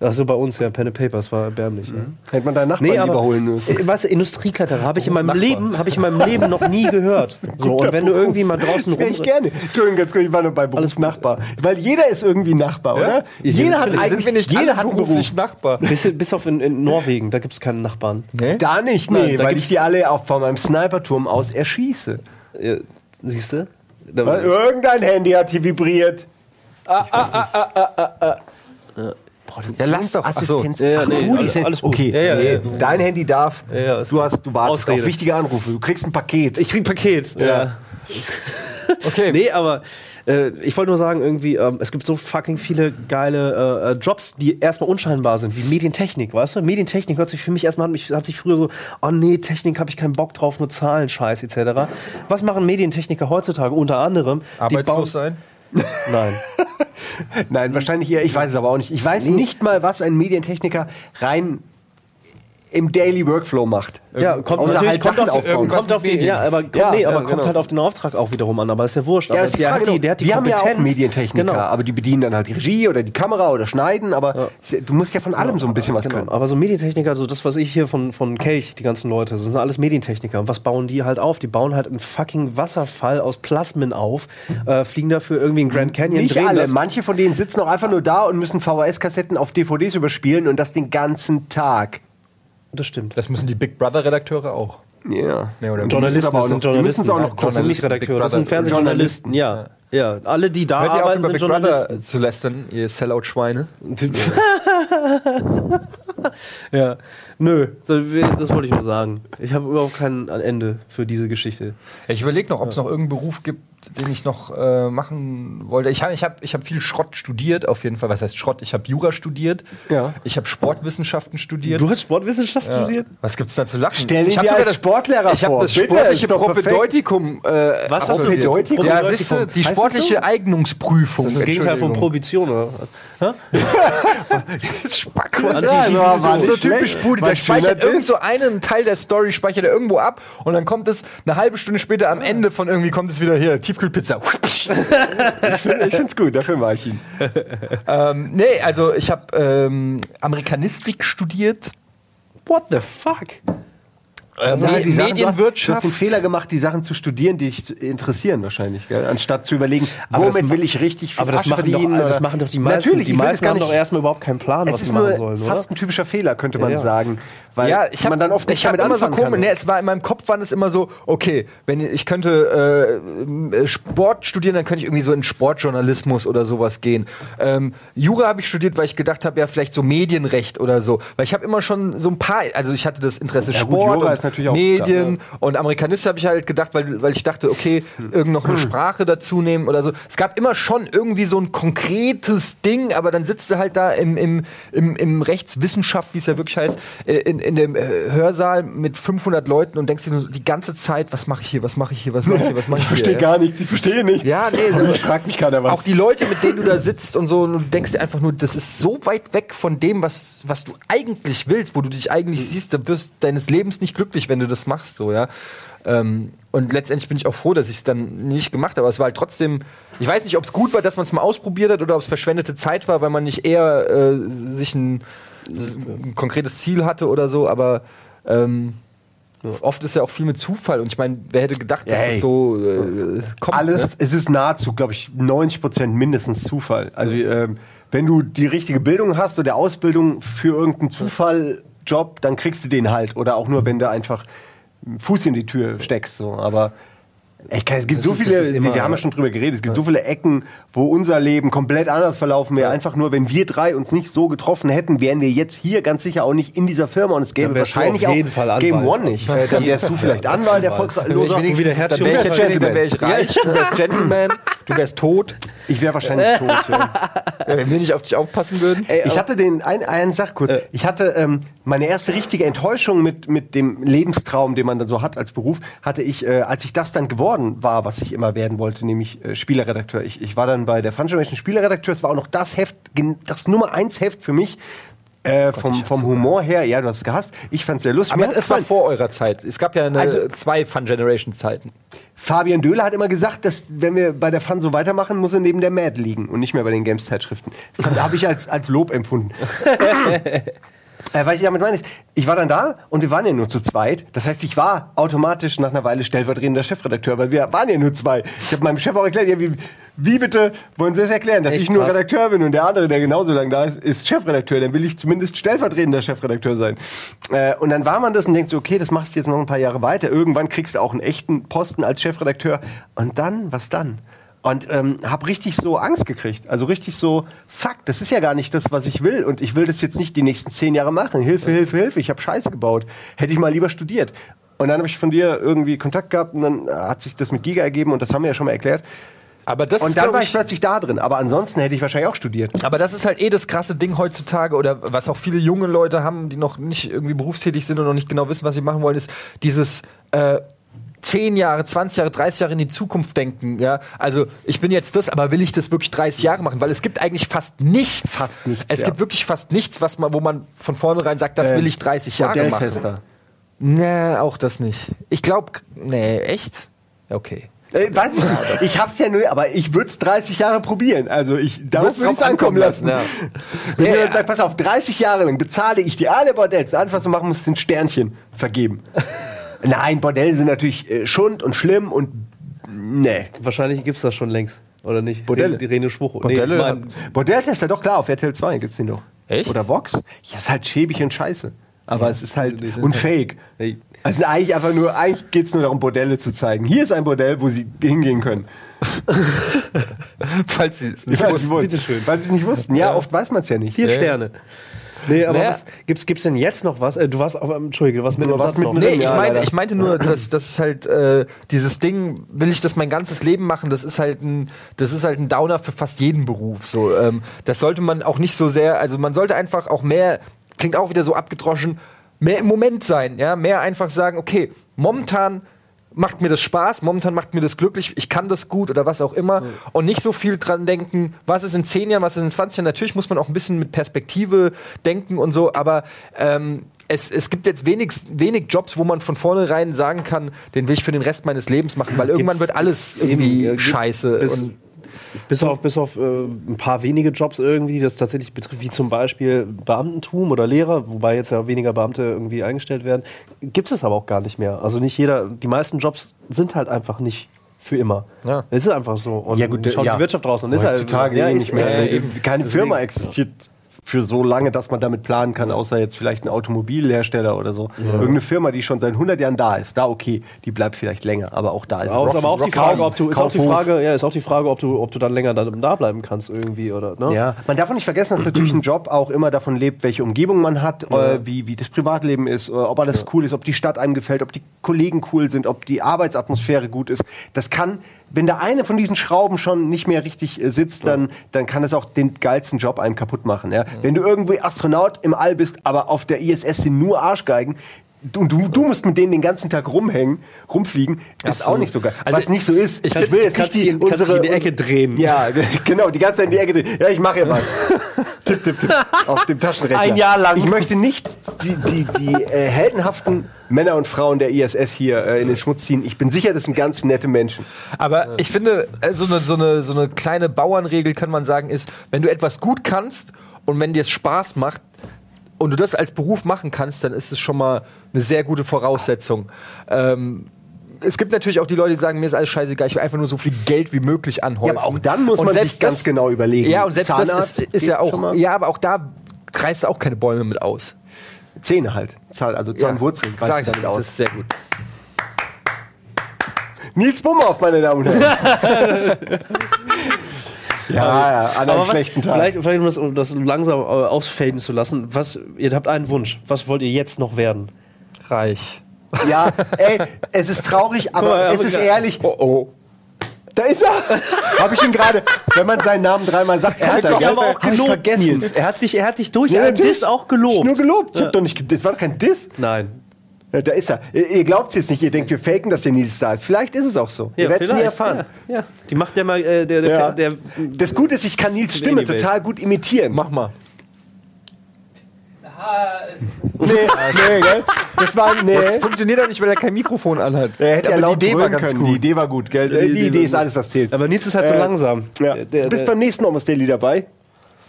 Speaker 2: Achso, bei uns ja, Pen and Papers war erbärmlich. Ja.
Speaker 3: Hätte man deinen Nachbarn
Speaker 2: Nee, aber,
Speaker 3: lieber holen müssen.
Speaker 2: äh, weißt du, Industriekletterer habe ich in meinem. Leben, habe ich in meinem Leben noch nie gehört. So, und wenn du irgendwie mal draußen
Speaker 3: Das wäre ich
Speaker 2: rum,
Speaker 3: gerne. Entschuldigung, ganz kurz, ich war nur bei Beruf Nachbar. Weil jeder ist irgendwie Nachbar, oder? Jeder hat eigentlich
Speaker 1: nicht
Speaker 3: jeder hat einen
Speaker 1: beruflich
Speaker 3: Beruf.
Speaker 1: Nachbar?
Speaker 2: bis, bis auf in, in Norwegen, da gibt es keinen Nachbarn.
Speaker 1: Nee?
Speaker 3: Da nicht,
Speaker 2: Nein,
Speaker 3: nee,
Speaker 2: da
Speaker 3: weil ich die alle auch von meinem Sniperturm aus erschieße.
Speaker 2: Ja, siehst du?
Speaker 3: Weil irgendein Handy hat hier vibriert.
Speaker 1: Ja, lass doch. Ach so.
Speaker 3: Assistenz.
Speaker 2: Ja, ja,
Speaker 3: Ach,
Speaker 2: nee,
Speaker 3: du,
Speaker 2: alles- alles gut.
Speaker 3: Okay,
Speaker 2: Ja, ja,
Speaker 3: nee,
Speaker 2: ja.
Speaker 3: dein Handy darf.
Speaker 2: Ja, ja, ist
Speaker 3: du, hast, du wartest
Speaker 2: Ausrede.
Speaker 3: auf wichtige Anrufe. Du kriegst ein Paket.
Speaker 2: Ich krieg ein Paket. Ja.
Speaker 1: Okay.
Speaker 2: Nee, aber äh, ich wollte nur sagen, irgendwie, ähm, es gibt so fucking viele geile äh, äh, Jobs, die erstmal unscheinbar sind, wie Medientechnik, weißt du? Medientechnik hört sich für mich erstmal, hat, mich, hat sich früher so, oh nee, Technik habe ich keinen Bock drauf, nur Zahlen, Scheiß, etc. Was machen Medientechniker heutzutage? Unter anderem,
Speaker 1: Arbeitslos sein?
Speaker 2: Nein.
Speaker 3: Nein, wahrscheinlich eher. Ich weiß es aber auch nicht. Ich weiß nicht mal, was ein Medientechniker rein im Daily Workflow macht.
Speaker 2: Ja, kommt
Speaker 3: Außer
Speaker 2: natürlich
Speaker 3: halt
Speaker 2: kommt
Speaker 3: Sachen
Speaker 2: auf,
Speaker 3: aufbauen.
Speaker 2: kommt auf die, ja, aber, kommt,
Speaker 3: Ja,
Speaker 2: nee, aber
Speaker 3: ja,
Speaker 2: kommt
Speaker 3: genau.
Speaker 2: halt auf den Auftrag auch wiederum an, aber ist ja wurscht.
Speaker 3: Ja,
Speaker 2: aber
Speaker 3: ist die
Speaker 2: der,
Speaker 3: Frage,
Speaker 2: hat die, der hat die
Speaker 3: wir haben ja
Speaker 2: Kompetenz.
Speaker 3: auch Medientechniker,
Speaker 2: Genau.
Speaker 3: aber die bedienen dann halt die Regie oder die Kamera oder schneiden, aber du musst ja von allem so ein bisschen was
Speaker 2: Genau.
Speaker 3: können.
Speaker 2: Aber so Medientechniker, so das, was ich hier von, von Kelch, die ganzen Leute, das sind alles Medientechniker. Und was bauen die halt auf? Die bauen halt einen fucking Wasserfall aus Plasmen auf, äh, fliegen dafür irgendwie in Grand Canyon,
Speaker 3: Nicht
Speaker 2: drehen
Speaker 3: alle,
Speaker 2: das.
Speaker 3: manche von denen sitzen auch einfach nur da und müssen VHS-Kassetten auf DVDs überspielen und das den ganzen Tag.
Speaker 2: Das stimmt.
Speaker 1: Das müssen die Big Brother-Redakteure auch.
Speaker 3: Ja.
Speaker 1: Nee, oder
Speaker 2: Journalisten,
Speaker 3: aber auch noch- die müssen
Speaker 2: Journalisten.
Speaker 3: es auch noch
Speaker 2: nicht Redakteure, das sind Fernsehjournalisten. Ja. ja, alle, die da
Speaker 1: Hört ihr auf,
Speaker 2: arbeiten,
Speaker 1: über
Speaker 2: sind
Speaker 1: Big
Speaker 2: Journalisten.
Speaker 1: Brother zu lästern, ihr Sellout-Schweine?
Speaker 2: Ja, nö, das, das wollte ich nur sagen. Ich habe überhaupt kein Ende für diese Geschichte.
Speaker 1: Ich überlege noch, ob es noch irgendeinen Beruf gibt, den ich noch äh, machen wollte. Ich habe ich hab, ich hab viel Schrott studiert, auf jeden Fall. Was heißt Schrott? Ich habe Jura studiert.
Speaker 3: Ja.
Speaker 1: Ich habe Sportwissenschaften studiert.
Speaker 2: Du hast Sportwissenschaft
Speaker 1: Ja.
Speaker 2: studiert?
Speaker 1: Was gibt's da zu lachen?
Speaker 3: Stell
Speaker 1: ich hab
Speaker 3: dir
Speaker 1: sogar
Speaker 3: als Sportlehrer
Speaker 1: Ich habe
Speaker 3: vor.
Speaker 1: das
Speaker 3: Bitte,
Speaker 1: sportliche. Propedeutikum. Äh,
Speaker 2: Was hast du
Speaker 3: Propedeutikum?
Speaker 1: Ja, siehst du, die
Speaker 2: das
Speaker 1: sportliche
Speaker 2: so?
Speaker 1: Eignungsprüfung.
Speaker 2: Das ist das Gegenteil von. Prohibition, oder was?
Speaker 1: Spacko.
Speaker 2: Anti-
Speaker 1: Ja, so,
Speaker 3: war
Speaker 1: war so typisch Pudi.
Speaker 3: Was
Speaker 1: Der speichert irgend so einen Teil der Story, speichert er irgendwo ab und dann kommt es eine halbe Stunde später am Ende von irgendwie kommt es wieder hier, Tiefkühlpizza.
Speaker 3: Ich finde es gut, dafür mache ich ihn.
Speaker 1: ähm, nee, also ich habe ähm, Amerikanistik studiert.
Speaker 2: What the fuck?
Speaker 1: Äh,
Speaker 3: Ja, die Sachen- Du hast
Speaker 1: Medienwirtschaft.
Speaker 3: den Fehler gemacht, die Sachen zu studieren, die dich interessieren wahrscheinlich, gell? anstatt zu überlegen,
Speaker 2: Aber das
Speaker 3: womit will ich richtig viel
Speaker 2: Aber das machen, doch, das machen doch die meisten.
Speaker 3: Natürlich,
Speaker 2: die meisten
Speaker 3: das
Speaker 2: haben
Speaker 3: nicht.
Speaker 2: doch erstmal überhaupt keinen Plan, was sie
Speaker 3: ist
Speaker 2: machen sollen,
Speaker 3: fast
Speaker 2: oder?
Speaker 3: ein typischer Fehler, könnte man
Speaker 2: Ja, ja.
Speaker 3: sagen. Weil
Speaker 1: ja, ich hab,
Speaker 3: man dann oft nicht
Speaker 1: ich
Speaker 3: damit
Speaker 1: immer so komisch. Nee, es war in meinem Kopf waren es immer so, okay, wenn ich könnte äh, äh, Sport studieren, dann könnte ich irgendwie so in Sportjournalismus oder sowas gehen. Ähm, Jura habe ich studiert, weil ich gedacht habe, ja vielleicht so Medienrecht oder so, weil ich habe immer schon so ein paar, also ich hatte das Interesse
Speaker 3: Ja, gut,
Speaker 1: Sport
Speaker 3: Jura
Speaker 1: und
Speaker 3: ist natürlich auch
Speaker 1: Medien und Amerikanist habe ich halt gedacht, weil, weil ich dachte, okay, irgend noch eine Sprache dazu nehmen oder so. Es gab immer schon irgendwie so ein konkretes Ding, aber dann sitzt du halt da im, im, im, im Rechtswissenschaft, wie es ja wirklich heißt, äh, in, in dem äh, Hörsaal mit 500 Leuten und denkst dir nur die ganze Zeit, was mache ich hier, was mache ich hier, was mache ich hier, was mache ich,
Speaker 3: Ich verstehe
Speaker 1: hier.
Speaker 3: gar nichts, ich verstehe nichts.
Speaker 1: Ja, nee, so-
Speaker 3: ich fragt mich keiner was.
Speaker 1: Auch die Leute, mit denen du da sitzt und so, und du denkst dir einfach nur, das ist so weit weg von dem, was, was du eigentlich willst, wo du dich eigentlich siehst, da wirst deines Lebens nicht glücklich, wenn du das machst, so, ja. Ähm, und letztendlich bin ich auch froh, dass ich es dann nicht gemacht habe. Aber es war halt trotzdem, ich weiß nicht, ob es gut war, dass man es mal ausprobiert hat oder ob es verschwendete Zeit war, weil man nicht eher äh, sich ein, ein konkretes Ziel hatte oder so, aber ähm, oft ist ja auch viel mit Zufall. Und ich meine, wer hätte gedacht, dass
Speaker 3: Hey.
Speaker 1: es so äh, kommt?
Speaker 3: Alles,
Speaker 1: ne?
Speaker 3: es ist nahezu, glaube ich, 90 Prozent mindestens Zufall. Also ähm, wenn du die richtige Bildung hast oder Ausbildung für irgendeinen Zufalljob, dann kriegst du den halt. Oder auch nur, wenn du einfach Fuß in die Tür steckst. So. Aber ey, es gibt
Speaker 2: Das
Speaker 3: so
Speaker 2: ist-
Speaker 3: viele, wir haben ja schon drüber geredet, es gibt so viele Ecken, wo unser Leben komplett anders verlaufen wäre. Einfach nur, wenn wir drei uns nicht so getroffen hätten, wären wir jetzt hier ganz sicher auch nicht in dieser Firma und es gäbe wahrscheinlich
Speaker 2: auf jeden
Speaker 3: auch
Speaker 2: Fall Anwalt.
Speaker 3: Game One nicht. Äh, dann wärst du vielleicht Anwalt, erfolgloser.
Speaker 1: Ich dann wäre ich,
Speaker 3: Du wärst
Speaker 1: jetzt- dann wär ich
Speaker 3: Gentleman.
Speaker 1: reich, du wärst Gentleman, du wärst tot,
Speaker 3: Ich wäre wahrscheinlich tot. Ja.
Speaker 1: wenn wir nicht auf dich aufpassen würden.
Speaker 3: Ich hatte den, ein, einen Sach kurz. Ich hatte ähm, meine erste richtige Enttäuschung mit, mit dem Lebenstraum, den man dann so hat als Beruf, hatte ich, äh, als ich das dann geworden war, was ich immer werden wollte, nämlich äh, Spielerredakteur. Ich, ich war dann bei der Funimation Spielerredakteur. Es war auch noch das Heft, das Nummer eins Heft für mich. Äh, vom, vom Humor her, ja, du hast es gehasst. Ich fand es sehr lustig.
Speaker 1: Aber es war vor eurer Zeit. Es gab ja eine,
Speaker 3: Also-
Speaker 1: zwei Fun Generation Zeiten.
Speaker 3: Fabian Döhler hat immer gesagt, dass wenn wir bei der Fun so weitermachen, muss er neben der Mad liegen und nicht mehr bei den Games-Zeitschriften. Das habe ich als, als Lob empfunden. Äh, was ich damit meine ist, ich war dann da und wir waren ja nur zu zweit. Das heißt, ich war automatisch nach einer Weile stellvertretender Chefredakteur, weil wir waren ja nur zwei. Ich habe meinem Chef auch erklärt, ja, wie, wie bitte wollen Sie es erklären, dass
Speaker 2: Echt
Speaker 3: ich nur
Speaker 2: krass.
Speaker 3: Redakteur bin und der andere, der genauso lange da ist, ist Chefredakteur. Dann will ich zumindest stellvertretender Chefredakteur sein. Äh, und dann war man das und denkt so, okay, das machst du jetzt noch ein paar Jahre weiter. Irgendwann kriegst du auch einen echten Posten als Chefredakteur. Und dann, was dann? Und ähm, habe richtig so Angst gekriegt. Also richtig so, fuck, das ist ja gar nicht das, was ich will. Und ich will das jetzt nicht die nächsten zehn Jahre machen. Hilfe, Hilfe, Hilfe. Ich habe Scheiße gebaut. Hätte ich mal lieber studiert. Und dann habe ich von dir irgendwie Kontakt gehabt und dann hat sich das mit Giga ergeben und das haben wir ja schon mal erklärt.
Speaker 1: Aber das
Speaker 3: Und dann war ich plötzlich da drin. Aber ansonsten hätte ich wahrscheinlich auch studiert.
Speaker 1: Aber das ist halt eh das krasse Ding heutzutage oder was auch viele junge Leute haben, die noch nicht irgendwie berufstätig sind und noch nicht genau wissen, was sie machen wollen, ist dieses äh, 10 Jahre, 20 Jahre, 30 Jahre in die Zukunft denken. Ja? Also ich bin jetzt das, aber will ich das wirklich 30 Jahre machen? Weil es gibt eigentlich fast nichts.
Speaker 3: Fast nichts,
Speaker 1: Es
Speaker 3: ja.
Speaker 1: gibt wirklich fast nichts, was man, wo man von vornherein sagt, das
Speaker 3: Äh,
Speaker 1: will ich 30 Jahre machen. Nee, auch das nicht. Ich glaube, nee, echt? Okay.
Speaker 3: Äh, weiß ich nicht. Ich hab's ja nur, aber ich würde es 30 Jahre probieren. Also ich darauf würde ich ankommen lassen. Wenn
Speaker 1: Ja,
Speaker 3: du
Speaker 1: ja.
Speaker 3: dann sagst, pass auf, 30 Jahre lang bezahle ich dir alle Bordells. Alles, was du machen musst, sind Sternchen vergeben. Nein, Bordelle sind natürlich äh, Schund und schlimm und nee.
Speaker 2: Wahrscheinlich gibt's das schon längst, oder nicht?
Speaker 3: Bordelle.
Speaker 2: Die Rene Schwuch.
Speaker 1: Bordelle?
Speaker 2: mein,
Speaker 3: Bordelltester, doch klar, auf RTL 2 gibt's den doch.
Speaker 1: Echt?
Speaker 3: Oder Vox? Ja, ist halt schäbig und scheiße. Aber es ist halt und fake.
Speaker 2: Hey.
Speaker 3: Also eigentlich einfach nur, eigentlich geht's nur darum, Bordelle zu zeigen. Hier ist ein Bordell, wo sie hingehen können.
Speaker 1: Falls sie es nicht
Speaker 3: Falls
Speaker 1: wussten.
Speaker 3: sie wollten.
Speaker 2: bitteschön.
Speaker 3: Weil sie es nicht wussten. Ja, oft weiß man es ja nicht.
Speaker 2: vier
Speaker 1: Ja.
Speaker 2: Sterne. Nee, aber
Speaker 1: Naja.
Speaker 2: was, gibt's, gibt's denn jetzt noch was? Äh, du warst auf, Entschuldige, du warst mit
Speaker 3: Du
Speaker 2: dem
Speaker 3: warst mitten
Speaker 2: noch.
Speaker 1: Nee, ich,
Speaker 3: Ja,
Speaker 1: meinte, ich meinte nur, dass das ist halt äh, dieses Ding, will ich das mein ganzes Leben machen, das ist halt ein, das ist halt ein Downer für fast jeden Beruf. So, ähm, das sollte man auch nicht so sehr, also man sollte einfach auch mehr, klingt auch wieder so abgedroschen, mehr im Moment sein, ja, mehr einfach sagen, okay, momentan macht mir das Spaß, momentan macht mir das glücklich, ich kann das gut oder was auch immer und nicht so viel dran denken, was ist in 10 Jahren, was ist in 20 Jahren. Natürlich muss man auch ein bisschen mit Perspektive denken und so, aber ähm, es, es gibt jetzt wenig, wenig Jobs, wo man von vornherein sagen kann, den will ich für den Rest meines Lebens machen, weil irgendwann
Speaker 2: Gibt's-
Speaker 1: wird alles irgendwie
Speaker 2: eben,
Speaker 1: scheiße.
Speaker 2: bis- Bis auf, bis auf äh, ein paar wenige Jobs irgendwie, die das tatsächlich betrifft, wie zum Beispiel Beamtentum oder Lehrer, wobei jetzt ja weniger Beamte irgendwie eingestellt werden, gibt es aber auch gar nicht mehr. Also nicht jeder, die meisten Jobs sind halt einfach nicht für immer.
Speaker 1: Ja.
Speaker 2: Es ist einfach so. Und
Speaker 3: Ja, gut,
Speaker 2: schaut
Speaker 3: ja.
Speaker 2: die Wirtschaft draußen. Ist halt,
Speaker 3: Heutzutage
Speaker 2: ja,
Speaker 3: eh nicht mehr.
Speaker 2: äh,
Speaker 3: keine Firma existiert für so lange, dass man damit planen kann, außer jetzt vielleicht ein Automobilhersteller oder so. Irgendeine Firma, die schon seit 100 Jahren da ist, da okay, die bleibt vielleicht länger, aber auch da ist Rock-
Speaker 2: aber auch die
Speaker 3: Rock-
Speaker 2: Frage, ob du, ist auch die. Frage, ja, ist auch die Frage, ob du, ob du dann länger da, da bleiben kannst irgendwie oder, ne?
Speaker 3: Ja, man darf auch nicht vergessen, dass natürlich ein Job auch immer davon lebt, welche Umgebung man hat, äh, wie, wie das Privatleben ist, äh, ob alles cool ist, ob die Stadt einem gefällt, ob die Kollegen cool sind, ob die Arbeitsatmosphäre gut ist. Das kann, wenn da eine von diesen Schrauben schon nicht mehr richtig äh, sitzt, dann, dann kann es auch den geilsten Job einem kaputt machen. Ja? Wenn du irgendwie Astronaut im All bist, aber auf der ISS sind nur Arschgeigen, und du, du musst mit denen den ganzen Tag rumhängen, rumfliegen, ist auch
Speaker 1: Absolut.
Speaker 3: nicht so geil.
Speaker 1: Also
Speaker 3: Was nicht so ist,
Speaker 1: ich
Speaker 3: will jetzt
Speaker 2: kannst
Speaker 3: nicht die,
Speaker 2: dich in- die Ecke drehen.
Speaker 3: Ja, genau, die ganze Zeit in die Ecke drehen. Ja, ich mache ja was. tipp, tipp, tipp. Auf dem Taschenrechner.
Speaker 2: Ein Jahr lang.
Speaker 3: Ich möchte nicht die, die, die äh, heldenhaften Männer und Frauen der ISS hier äh, in den Schmutz ziehen. Ich bin sicher, das sind ganz nette Menschen.
Speaker 1: Aber ich finde, äh, so eine, so, eine, so eine kleine Bauernregel kann man sagen, ist, wenn du etwas gut kannst und wenn dir es Spaß macht und du das als Beruf machen kannst, dann ist es schon mal eine sehr gute Voraussetzung. Ähm, es gibt natürlich auch die Leute, die sagen, mir ist alles scheißegal, ich will einfach nur so viel Geld wie möglich anhäufen.
Speaker 3: Ja, aber auch dann muss
Speaker 1: Und
Speaker 3: man sich ganz genau überlegen.
Speaker 1: Ja, und selbst
Speaker 3: Zahnarzt
Speaker 1: das ist, ist ja auch, ja, aber auch da kreist du auch keine Bäume mit aus.
Speaker 3: Zähne halt. Zahl, also Zahnwurzeln.
Speaker 1: ja,
Speaker 3: weißt du damit
Speaker 1: das
Speaker 3: aus.
Speaker 1: ist sehr gut.
Speaker 3: Nils Bumhoff, meine Damen und Herren. ja, ja, an einem
Speaker 2: Aber was,
Speaker 3: schlechten Tag.
Speaker 2: vielleicht, vielleicht um das, um das langsam äh, ausfaden zu lassen, was, ihr habt einen Wunsch. Was wollt ihr jetzt noch werden?
Speaker 1: Reich.
Speaker 3: Ja, ey, es ist traurig, aber
Speaker 2: mal,
Speaker 3: es ist ehrlich.
Speaker 1: Oh oh.
Speaker 3: Da ist er! Habe ich ihn gerade, wenn man seinen Namen dreimal sagt, er hat
Speaker 2: doch
Speaker 3: er,
Speaker 2: aber auch
Speaker 3: hab
Speaker 2: gelobt,
Speaker 3: vergessen.
Speaker 2: Nils. Er hat dich, er hat dich durch
Speaker 3: Ja,
Speaker 2: einen. Diss auch
Speaker 3: Ich
Speaker 2: gelobt.
Speaker 3: nur gelobt. Ich hab doch nicht, ge- das war doch kein Diss.
Speaker 2: Nein.
Speaker 3: Ja, da ist er. Ihr, glaubt es jetzt nicht, ihr denkt, wir faken, dass der Nils da ist. Vielleicht ist es auch so. ihr werdet es nie erfahren.
Speaker 2: Ja, ja. Die macht der mal, äh, der, der,
Speaker 3: Ja.
Speaker 2: der,
Speaker 3: Das Gute ist, ich kann Nils Stimme
Speaker 2: die
Speaker 3: total gut imitieren.
Speaker 1: Mach mal.
Speaker 3: Nee, nee, gell? Das war, nee.
Speaker 1: Das funktioniert doch nicht, weil er kein Mikrofon anhat.
Speaker 3: Er hätte ja
Speaker 1: Aber
Speaker 3: laut
Speaker 1: die Idee war ganz
Speaker 3: können.
Speaker 1: gut.
Speaker 3: Die Idee war gut, gell? Die,
Speaker 1: Die
Speaker 3: Idee
Speaker 1: Idee
Speaker 3: ist alles, was zählt.
Speaker 2: Aber Nils ist halt so
Speaker 3: Äh,
Speaker 2: langsam.
Speaker 3: Ja.
Speaker 2: Der- der-
Speaker 3: du bist beim nächsten Almost Daily dabei.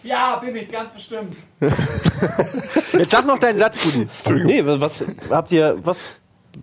Speaker 4: Ja, bin ich ganz bestimmt.
Speaker 1: Jetzt sag noch deinen Satz, Budi.
Speaker 2: Nee, was habt ihr, was